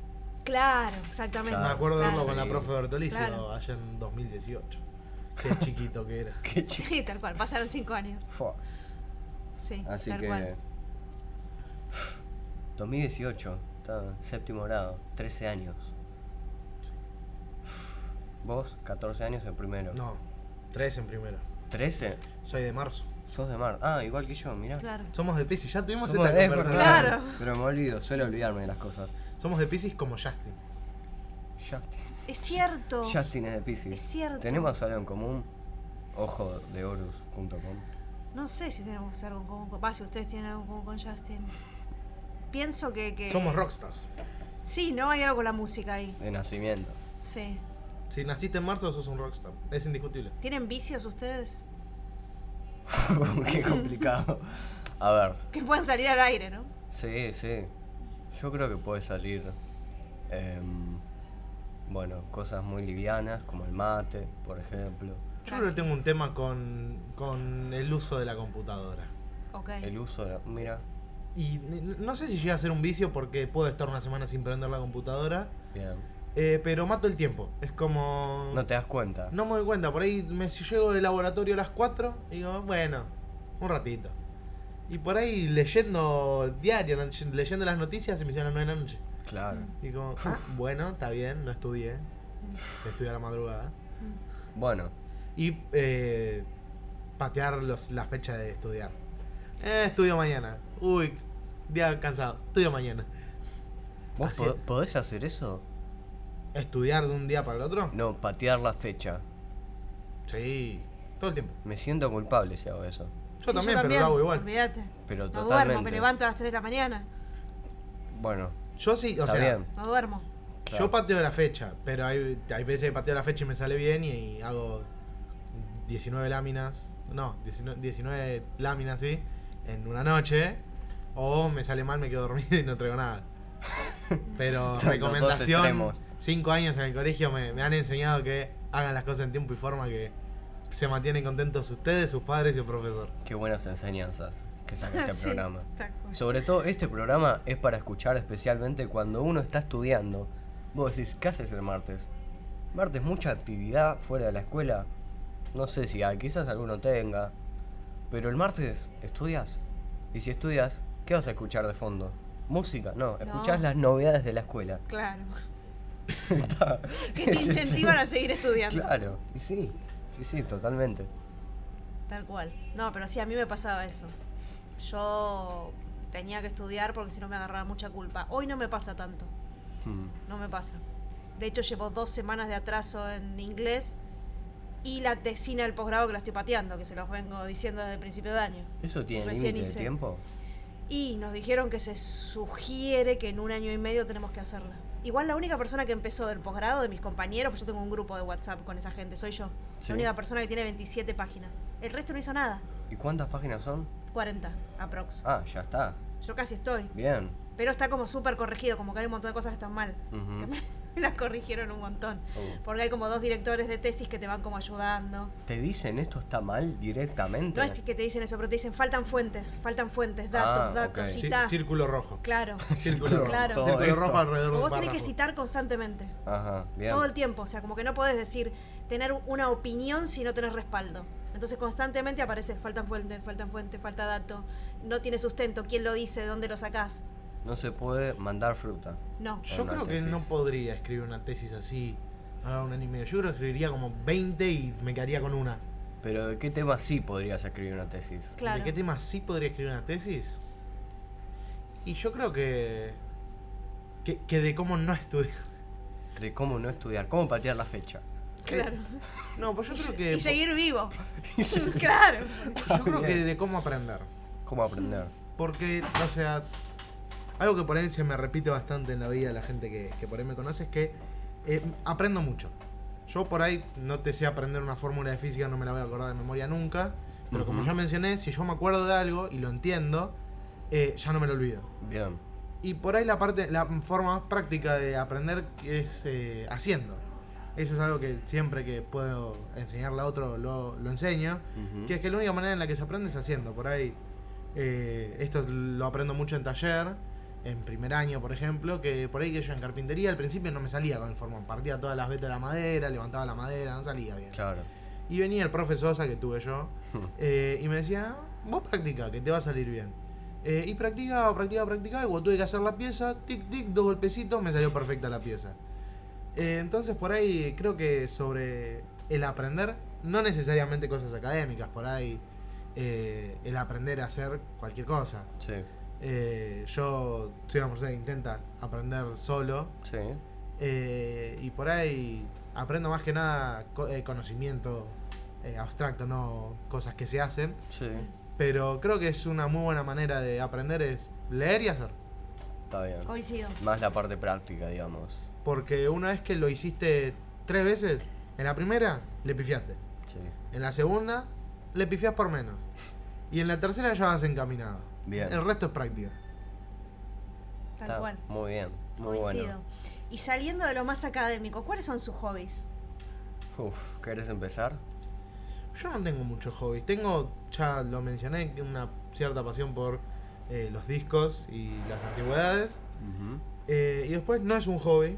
Claro, exactamente. Claro. me acuerdo de verlo claro. con la Sí. profe Bertolicio Claro. allá en 2018. Qué *laughs* chiquito que era. qué chido. Sí, tal cual. Pasaron cinco años. Sí, Así tal que. cual. *sighs* 2018, está séptimo grado, 13 años. Vos, 14 años en primero. No, tres en primero. 13, Soy de marzo. sos de mar. Ah, igual que yo, mirá. Claro. Somos de Pisces, ya tuvimos Somos- esta conversación. Claro. Pero me olvido, suelo olvidarme de las cosas. Somos de Pisces como Justin. Justin. Es cierto. Justin es de Pisces. Es cierto. Tenemos algo en común. Ojo de Horus.com. No sé si tenemos algo en común con. Va, si ustedes tienen algo en común con Justin. Pienso que. que... Somos rockstars. Sí, ¿no? Hay algo con la música ahí. De nacimiento. Sí. Si naciste en marzo, sos un rockstar. Es indiscutible. ¿Tienen vicios ustedes? *laughs* Qué complicado. A ver, Que puedan salir al aire, ¿no? sí, sí. Yo creo que puede salir. em, bueno, cosas muy livianas, como el mate, por ejemplo. Yo creo que tengo un tema con, con el uso de la computadora. Ok. El uso de. Mira, Y n- no sé si llega a ser un vicio porque puedo estar una semana sin prender la computadora, bien. Eh, pero mato el tiempo. Es como. No te das cuenta. No me doy cuenta, por ahí me si llego del laboratorio a las 4 y digo, bueno, un ratito. Y por ahí leyendo diario, leyendo las noticias se me hicieron las 9 de la noche. Claro. Y como, ah, *laughs* bueno, está bien, no estudié. *laughs* Estudié a la madrugada. Bueno, Y eh, patear los, la fecha de estudiar. Eh, estudio mañana. Uy, día cansado. Estudio mañana. ¿vos Así podés hacer eso? ¿Estudiar de un día para el otro? No, patear la fecha. Sí, todo el tiempo. Me siento culpable si hago eso. Yo Sí, también, pero lo hago igual. Olvídate. Pero No totalmente. duermo, me levanto a las 3 de la mañana. Bueno, Yo sí, o está sea, bien. No duermo. Claro. Yo pateo la fecha, pero hay, hay veces que pateo la fecha y me sale bien y, hago 19 láminas, no, 19, 19 láminas, sí, en una noche, o me sale mal, me quedo dormido y no traigo nada. *laughs* Pero Los dos recomendación, extremos. 5 años en el colegio me, me han enseñado que hagan las cosas en tiempo y forma que se mantienen contentos ustedes, sus padres y el profesor. Qué buenas enseñanzas que saca *laughs* este Sí, programa. Sobre todo este programa es para escuchar especialmente cuando uno está estudiando. Vos decís, ¿qué haces el martes? Martes mucha actividad fuera de la escuela. No sé si hay, quizás alguno tenga. Pero el martes estudias. Y si estudias, ¿qué vas a escuchar de fondo? ¿Música? No, escuchás las novedades de la escuela. Claro. *laughs* Que te incentivan a seguir estudiando. Claro, y sí, sí, sí, totalmente. Tal cual. No, pero sí, a mí me pasaba eso. Yo tenía que estudiar porque si no me agarraba mucha culpa. Hoy no me pasa tanto. Mm. No me pasa. De hecho, llevo dos semanas de atraso en inglés y la tesina del posgrado que la estoy pateando, que se los vengo diciendo desde el principio de año. ¿Eso tiene límite de tiempo? Y nos dijeron que se sugiere que en un año y medio tenemos que hacerla. Igual la única persona que empezó del posgrado de mis compañeros, pues yo tengo un grupo de WhatsApp con esa gente, soy yo. Sí. La única persona que tiene 27 páginas. El resto no hizo nada. ¿Y cuántas páginas son? 40, aprox. Ah, ya está. Yo casi estoy. Bien. Pero está como súper corregido, como que hay un montón de cosas que están mal. Que me, *laughs* las corrigieron un montón. Oh. Porque hay como dos directores de tesis que te van como ayudando. ¿Te dicen esto está mal directamente? No es que te dicen eso, pero te dicen faltan fuentes, faltan fuentes, datos, Ah, datos, ok. Sí, cita. círculo rojo. Claro. *laughs* Círculo rojo. Claro. Todo Círculo rojo alrededor vos tenés que citar constantemente. Ajá, bien. Todo el tiempo. O sea, como que no podés decir, tener una opinión si no tenés respaldo. Entonces constantemente aparece, faltan fuentes, faltan fuentes, falta dato, no tiene sustento, quién lo dice, de dónde lo sacás. No se puede mandar fruta. No. Yo creo que no podría escribir una tesis así a un año y medio. Yo creo que escribiría como 20 y me quedaría con una. Pero ¿de qué tema sí podrías escribir una tesis? Claro. ¿De qué tema sí podría escribir una tesis? Y yo creo que. que, que de cómo no estudiar. De cómo no estudiar, cómo patear la fecha. Claro. No, pues yo creo que. Y seguir vivo. *laughs* Y claro. Yo creo que de cómo aprender. ¿Cómo aprender? Porque, o sea, algo que por ahí se me repite bastante en la vida de la gente que, que por ahí me conoce es que eh, aprendo mucho. Yo por ahí no te sé aprender una fórmula de física, no me la voy a acordar de memoria nunca. Pero como ya mencioné, si yo me acuerdo de algo y lo entiendo, eh, ya no me lo olvido. Bien. Y por ahí la parte, la forma más práctica de aprender es eh, haciendo. Eso es algo que siempre que puedo enseñarle a otro lo, lo enseño. Que es que la única manera en la que se aprende es haciendo. Por ahí, eh, esto lo aprendo mucho en taller, en primer año, por ejemplo, que por ahí que yo en carpintería al principio no me salía con el formón. Partía todas las vetas de la madera, levantaba la madera, no salía bien. Claro. Y venía el profe Sosa que tuve yo *laughs* eh, y me decía, vos practica, que te va a salir bien. Eh, y practicaba, practicaba, practicaba, y cuando tuve que hacer la pieza, tic, tic, dos golpecitos, me salió perfecta la pieza. Eh, entonces por ahí creo que sobre el aprender, no necesariamente cosas académicas, por ahí el aprender a hacer cualquier cosa. Sí. Eh, yo soy una persona que intenta aprender solo Sí. eh, y por ahí aprendo más que nada co- eh, conocimiento eh, abstracto, no cosas que se hacen. Sí. Pero creo que es una muy buena manera de aprender es leer y hacer. Está bien. Coincido. Más la parte práctica, digamos. Porque una vez que lo hiciste tres veces, en la primera le pifiaste. Sí. En la segunda le pifias por menos. Y en la tercera ya vas encaminado. Bien. El resto es práctica. Tal Está cual. Muy bien. Muy Coincido. bueno. Y saliendo de lo más académico, ¿cuáles son sus hobbies? Uf, ¿querés empezar? Yo no tengo muchos hobbies. Tengo, ya lo mencioné, una cierta pasión por eh, los discos y las antigüedades. Ujú. Eh, y después no es un hobby,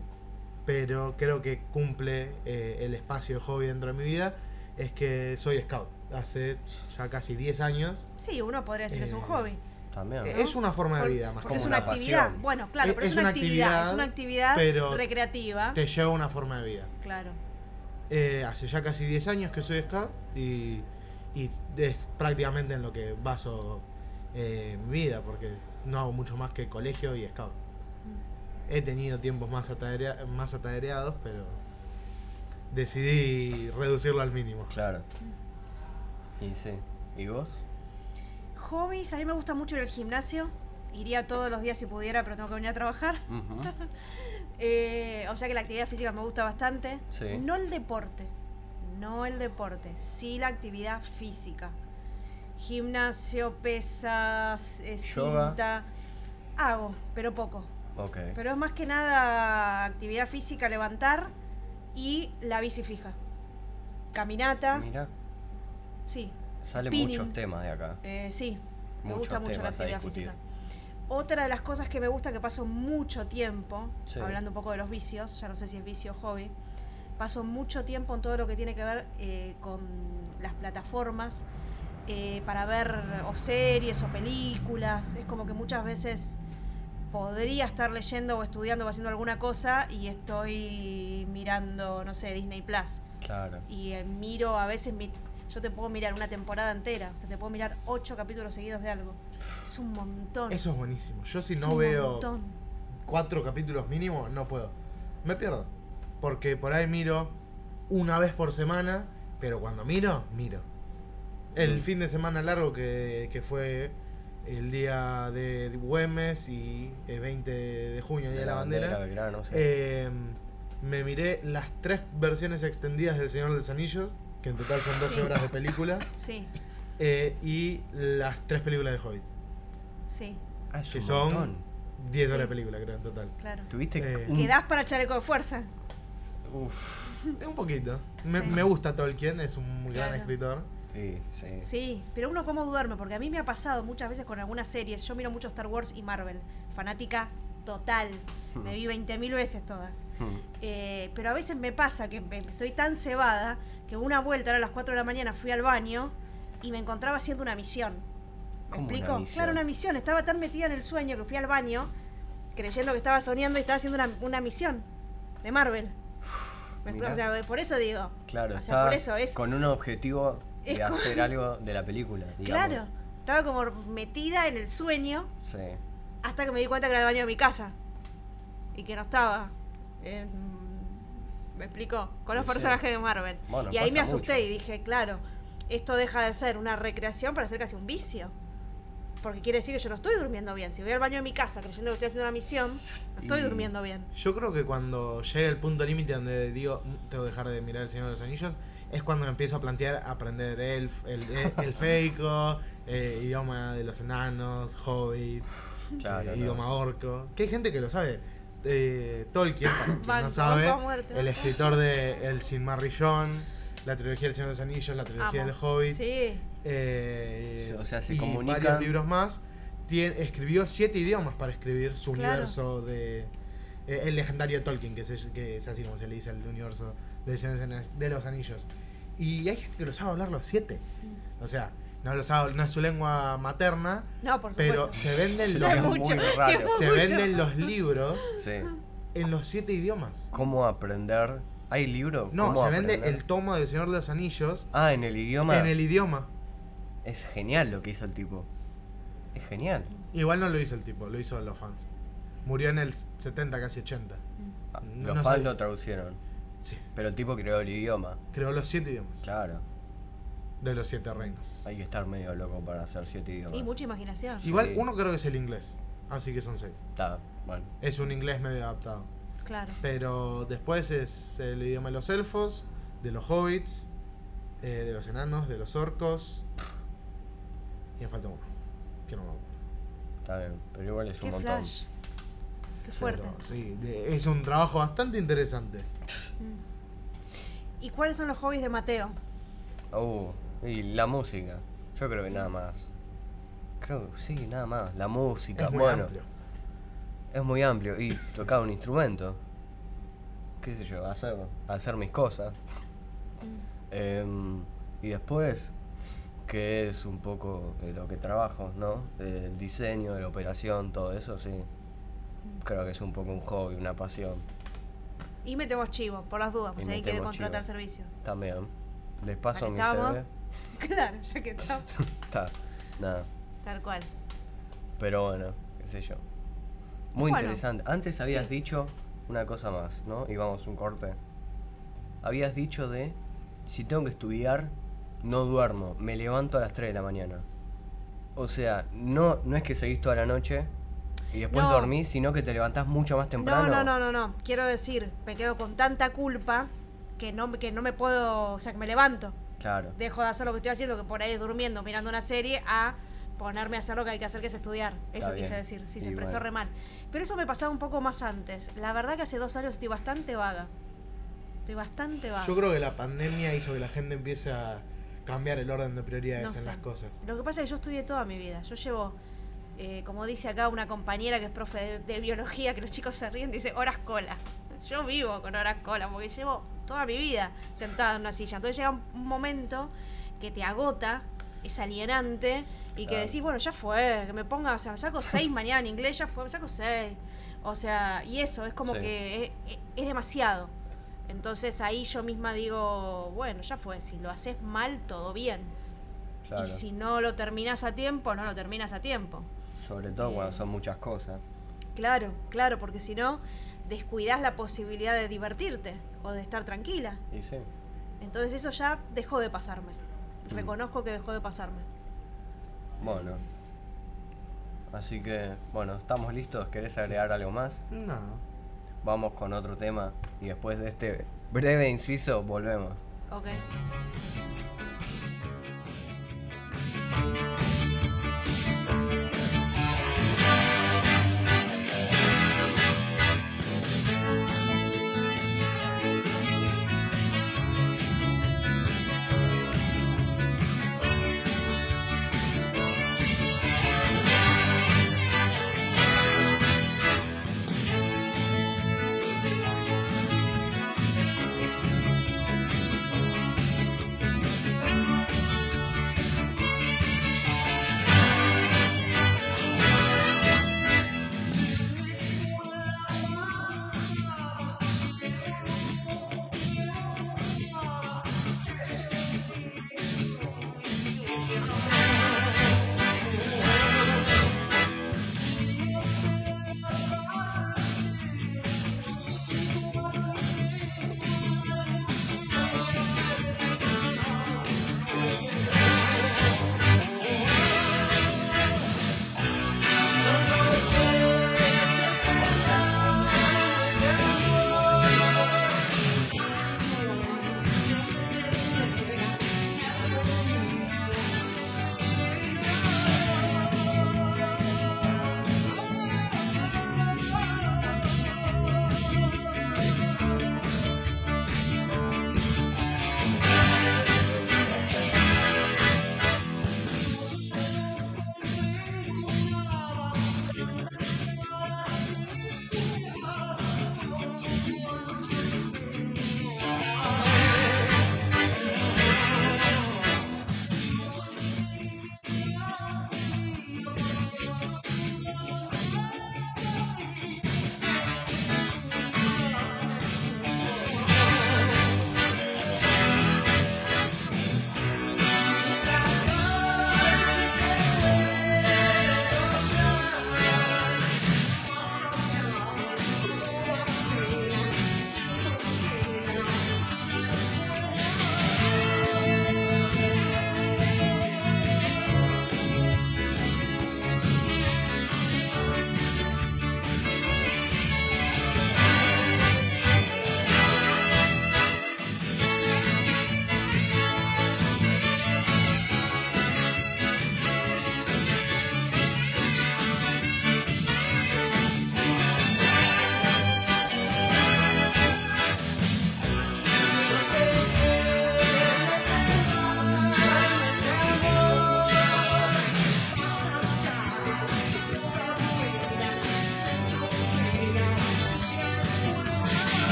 pero creo que cumple eh, el espacio de hobby dentro de mi vida, es que soy scout. Hace ya casi 10 años. Sí, uno podría decir que es un Eh, hobby. También. Es una forma de vida, más porque que es como una una actividad. pasión. Bueno, claro, Es- pero es, es una una actividad, actividad, es una actividad pero recreativa. te lleva a una forma de vida. Claro. Eh, hace ya casi 10 años que soy scout y, y es prácticamente en lo que baso eh, mi vida, porque no hago mucho más que colegio y scout. He tenido tiempos más, ataarea- más atareados, pero decidí reducirlo al mínimo. Claro. Y sí. ¿Y vos? Hobbies, a mí me gusta mucho ir al gimnasio. Iría todos los días si pudiera, pero tengo que venir a trabajar. *laughs* Eh, o sea que la actividad física me gusta bastante. Sí. No el deporte. No el deporte. Sí la actividad física. Gimnasio, pesas, eh, cinta. Hago, pero poco. Ok. Pero es más que nada actividad física, levantar y la bici fija. Caminata, Mira, sí. Salen Spinning. muchos temas de acá. Eh, sí, me Muchos gusta mucho la actividad física. Otra de las cosas que me gusta que paso mucho tiempo, Sí. hablando un poco de los vicios, ya no sé si es vicio o hobby, paso mucho tiempo en todo lo que tiene que ver eh, con las plataformas eh, para ver o series o películas. Es como que muchas veces podría estar leyendo o estudiando o haciendo alguna cosa y estoy mirando, no sé, Disney Plus. Claro. Y eh, miro a veces, mi- yo te puedo mirar una temporada entera, o sea, te puedo mirar ocho capítulos seguidos de algo. Es un montón. Eso es buenísimo. Yo si Es no un veo montón. cuatro capítulos mínimo, no puedo. Me pierdo. Porque por ahí miro una vez por semana, pero cuando miro, miro. El Mm. fin de semana largo que, que fue el día de Güemes y el 20 de junio, Día de la Bandera, Belgrano, sí. eh, me miré las tres versiones extendidas del Señor de los Anillos, que en total son 12 Sí. horas de película, Sí, eh, y las tres películas de Hobbit, sí, Ah, que son montón. 10 horas Sí. de película, creo, en total. claro. Tuviste Eh, un... Quedás para chaleco de fuerza. Uf. *laughs* Un poquito. Me, Sí. me gusta Tolkien, es un muy gran Claro. escritor. Sí, sí. Sí, pero uno cómo duerme, porque a mí me ha pasado muchas veces con algunas series. Yo miro mucho Star Wars y Marvel, fanática total. Me Hmm. vi 20.000 veces todas. Hmm. Eh, pero a veces me pasa que me- estoy tan cebada que una vuelta era a las 4 de la mañana fui al baño y me encontraba haciendo una misión. ¿Me. Claro, una misión. Estaba tan metida en el sueño que fui al baño creyendo que estaba soñando y estaba haciendo una, una misión de Marvel. O sea, por eso digo. Claro, o sea, por eso es. con un objetivo de como- hacer algo de la película. digamos. Claro. Estaba como metida en el sueño Sí. hasta que me di cuenta que era el baño de mi casa. Y que no estaba. en- ¿Me explicó? Con los Sí. personajes de Marvel. Bueno, y ahí me asusté mucho. y dije, claro, esto deja de ser una recreación para ser casi un vicio. Porque quiere decir que yo no estoy durmiendo bien. Si voy al baño de mi casa creyendo que estoy haciendo una misión, no estoy Y- durmiendo bien. Yo creo que cuando llega el punto límite donde digo, "Mm, tengo que dejar de mirar El Señor de los Anillos, es cuando me empiezo a plantear aprender el, el, *laughs* el feico, eh, idioma de los enanos, hobbit, Claro, eh, claro. idioma orco. Que hay gente que lo sabe. Eh, Tolkien, para quien no sabe, el escritor de El Silmarillón, la trilogía del Señor de los Anillos, la trilogía Amo. del Hobbit. Sí. Eh, O sea, se y comunican. varios libros más. Tien- escribió siete idiomas para escribir su Claro. universo de. eh, el legendario Tolkien, que es, que es así como se le dice al universo del Señor de los Anillos. Y hay gente que lo sabe hablar los siete. O sea, no lo sabe, no es su lengua materna, No, por pero se venden Sí, los, mucho, raro. se venden los libros Sí. en los siete idiomas. ¿Cómo aprender? ¿Hay libro? No, ¿Cómo se vende el tomo del Señor de los Anillos Ah, en el idioma. en el idioma. Es genial lo que hizo el tipo. Es genial. Igual no lo hizo el tipo, lo hizo los fans. Murió en el 70, casi 80. Ah, No- Los no fans sabía. lo traducieron. Sí. Pero el tipo creó el idioma. Creó los siete idiomas Claro. De los siete reinos. Hay que estar medio loco para hacer siete idiomas. Y mucha imaginación. Sí. Igual uno creo que es el inglés, así que son seis. Está, bueno. Es un inglés medio adaptado. Claro. Pero después es el idioma de los elfos, de los hobbits, eh, de los enanos, de los orcos. Y me falta uno. Que no me acuerdo. Está bien. Pero igual es un Qué montón. flash. Qué Pero fuerte. sí, de- es un trabajo bastante interesante. ¿Y cuáles son los hobbies de Mateo? Uh, y la música. Yo creo que nada más. Creo que sí, nada más. La música, Es muy bueno. amplio. Es muy amplio. Y tocar un instrumento. qué sé yo, a hacer, a hacer mis cosas. Em, y después, que es un poco de lo que trabajo, ¿no? Del diseño, de la operación, todo eso, sí. Creo que es un poco un hobby, una pasión. Y metemos chivo, por las dudas, pues si alguien quiere contratar chivo. servicios. También. Les paso mi. CV. *laughs* Claro, ya que estamos. Está, nada. Tal cual. Pero bueno, qué sé yo. Muy Bueno, interesante. Antes habías sí. dicho una cosa más, ¿no? Y vamos un corte. Habías dicho de si tengo que estudiar, no duermo, me levanto a las 3 de la mañana. O sea, no, no es que seguís toda la noche y después No. dormís, sino que te levantás mucho más temprano. No, no, no, no, no. Quiero decir, me quedo con tanta culpa que no, que no me puedo, o sea, que me levanto. Claro. Dejo de hacer lo que estoy haciendo, que por ahí durmiendo, mirando una serie, a ponerme a hacer lo que hay que hacer, que es estudiar. Eso Está quise bien. decir, sí, Y se expresó bueno. re mal. Pero eso me pasaba un poco más antes. La verdad que hace dos años estoy bastante vaga. Estoy bastante vaga. Yo creo que la pandemia hizo que la gente empiece a cambiar el orden de prioridades No en sé. las cosas. Lo que pasa es que yo estudié toda mi vida. Yo llevo, eh, como dice acá una compañera que es profe de, de biología, que los chicos se ríen, dice horas cola. Yo vivo con horas cola porque llevo toda mi vida sentada en una silla. Entonces llega un momento que te agota, es alienante y que decís, bueno, ya fue, que me ponga, o sea, me saco seis *laughs* mañana en inglés, ya fue, me saco seis. O sea, y eso es como Sí. que es, es demasiado. Entonces ahí yo misma digo, bueno, ya fue, si lo haces mal, todo bien. Claro. Y si no lo terminas a tiempo, no lo terminas a tiempo. Sobre todo cuando Eh. son muchas cosas. Claro, claro, porque si no, descuidas la posibilidad de divertirte o de estar tranquila. Y sí. Entonces eso ya dejó de pasarme. Mm. Reconozco que dejó de pasarme. Bueno. Así que, bueno, ¿estamos listos? ¿Querés agregar algo más? No. Vamos con otro tema y después de este breve inciso volvemos. Ok.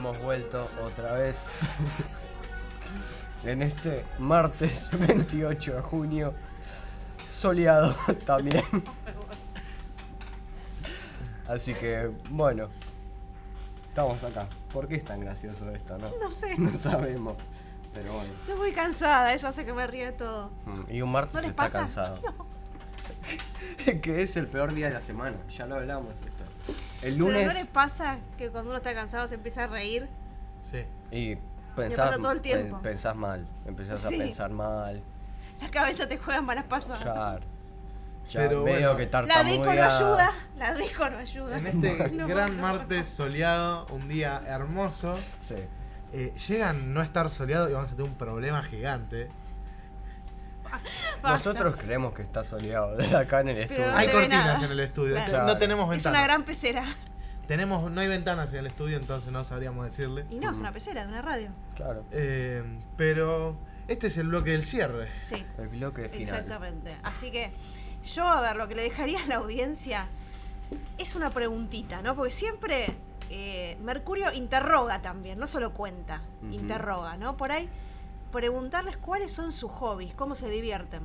Hemos vuelto otra vez *laughs* en este martes *laughs* 28 de junio, soleado *laughs* también. Así que, bueno, estamos acá. ¿Por qué es tan gracioso esto, no? No sé. No sabemos, pero bueno. Estoy muy cansada, eso hace que me ríe todo. Mm, Y un martes ¿No les está pasa? cansado. que es el peor día de la semana, ya lo hablamos El Pero lunes ¿no les pasa que cuando uno está cansado se empieza a reír? Sí. y pasa pensás, todo el tiempo. pen- pensás mal, empezás Sí. a pensar mal. La cabeza te juega malas pasadas. Claro. Ya Pero medio bueno. que La disco no ayuda, la disco no ayuda. En este *laughs* No, gran no. martes soleado, un día hermoso, Sí. eh, llega a no estar soleado y vamos a tener un problema gigante. *laughs* Nosotros creemos que está soleado desde acá en el Pero estudio. no hay se ve cortinas nada. en el estudio, Claro. no tenemos Es ventanas. una gran pecera. Tenemos, no hay ventanas en el estudio, entonces no sabríamos decirle. Y no, es una pecera de una radio. Claro. Eh, pero este es el bloque del cierre. Sí, El bloque final. exactamente. Así que yo, a ver, lo que le dejaría a la audiencia es una preguntita, ¿no? Porque siempre eh, Mercurio interroga también, no solo cuenta, Ujú. interroga, ¿no? Por ahí preguntarles cuáles son sus hobbies, cómo se divierten.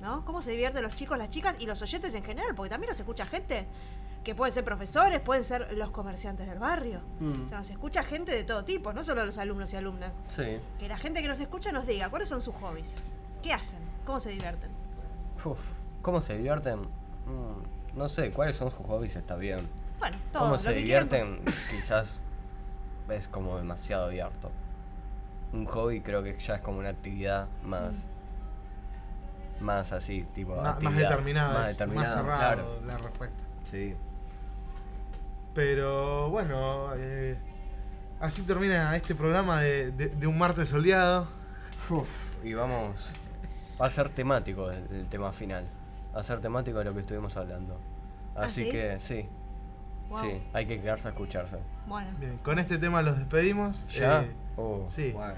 ¿No? ¿Cómo se divierten los chicos, las chicas y los oyentes en general? Porque también nos escucha gente que pueden ser profesores, pueden ser los comerciantes del barrio. Mm. O sea, nos escucha gente de todo tipo, no solo los alumnos y alumnas. Sí. Que la gente que nos escucha nos diga cuáles son sus hobbies. ¿Qué hacen? ¿Cómo se divierten? Uf, ¿Cómo se divierten? Mm, no sé, ¿cuáles son sus hobbies? Está bien. Bueno, todo. ¿Cómo se divierten? Quizás es como demasiado abierto. Un hobby creo que ya es como una actividad más. Más así, tipo. Ma- más determinada, Más determinada, más cerrado claro. la respuesta. Sí. Pero bueno, eh, así termina este programa de, de- de un martes soleado. Uf, y vamos. Va a ser temático el, el tema final. Va a ser temático de lo que estuvimos hablando. ¿Ah, Así sí? que sí. Wow. Sí, hay que quedarse a escucharse. Bueno, Bien, con este tema los despedimos. ¿Ya? Eh, Oh, sí. Bueno.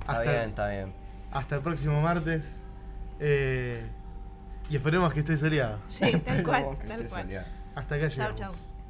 Está Hasta- bien, está bien. hasta el próximo martes. eh, y esperemos que esté soleado. sí, tal cual, que tal cual. soleado. Hasta acá Chau, llegamos. chau.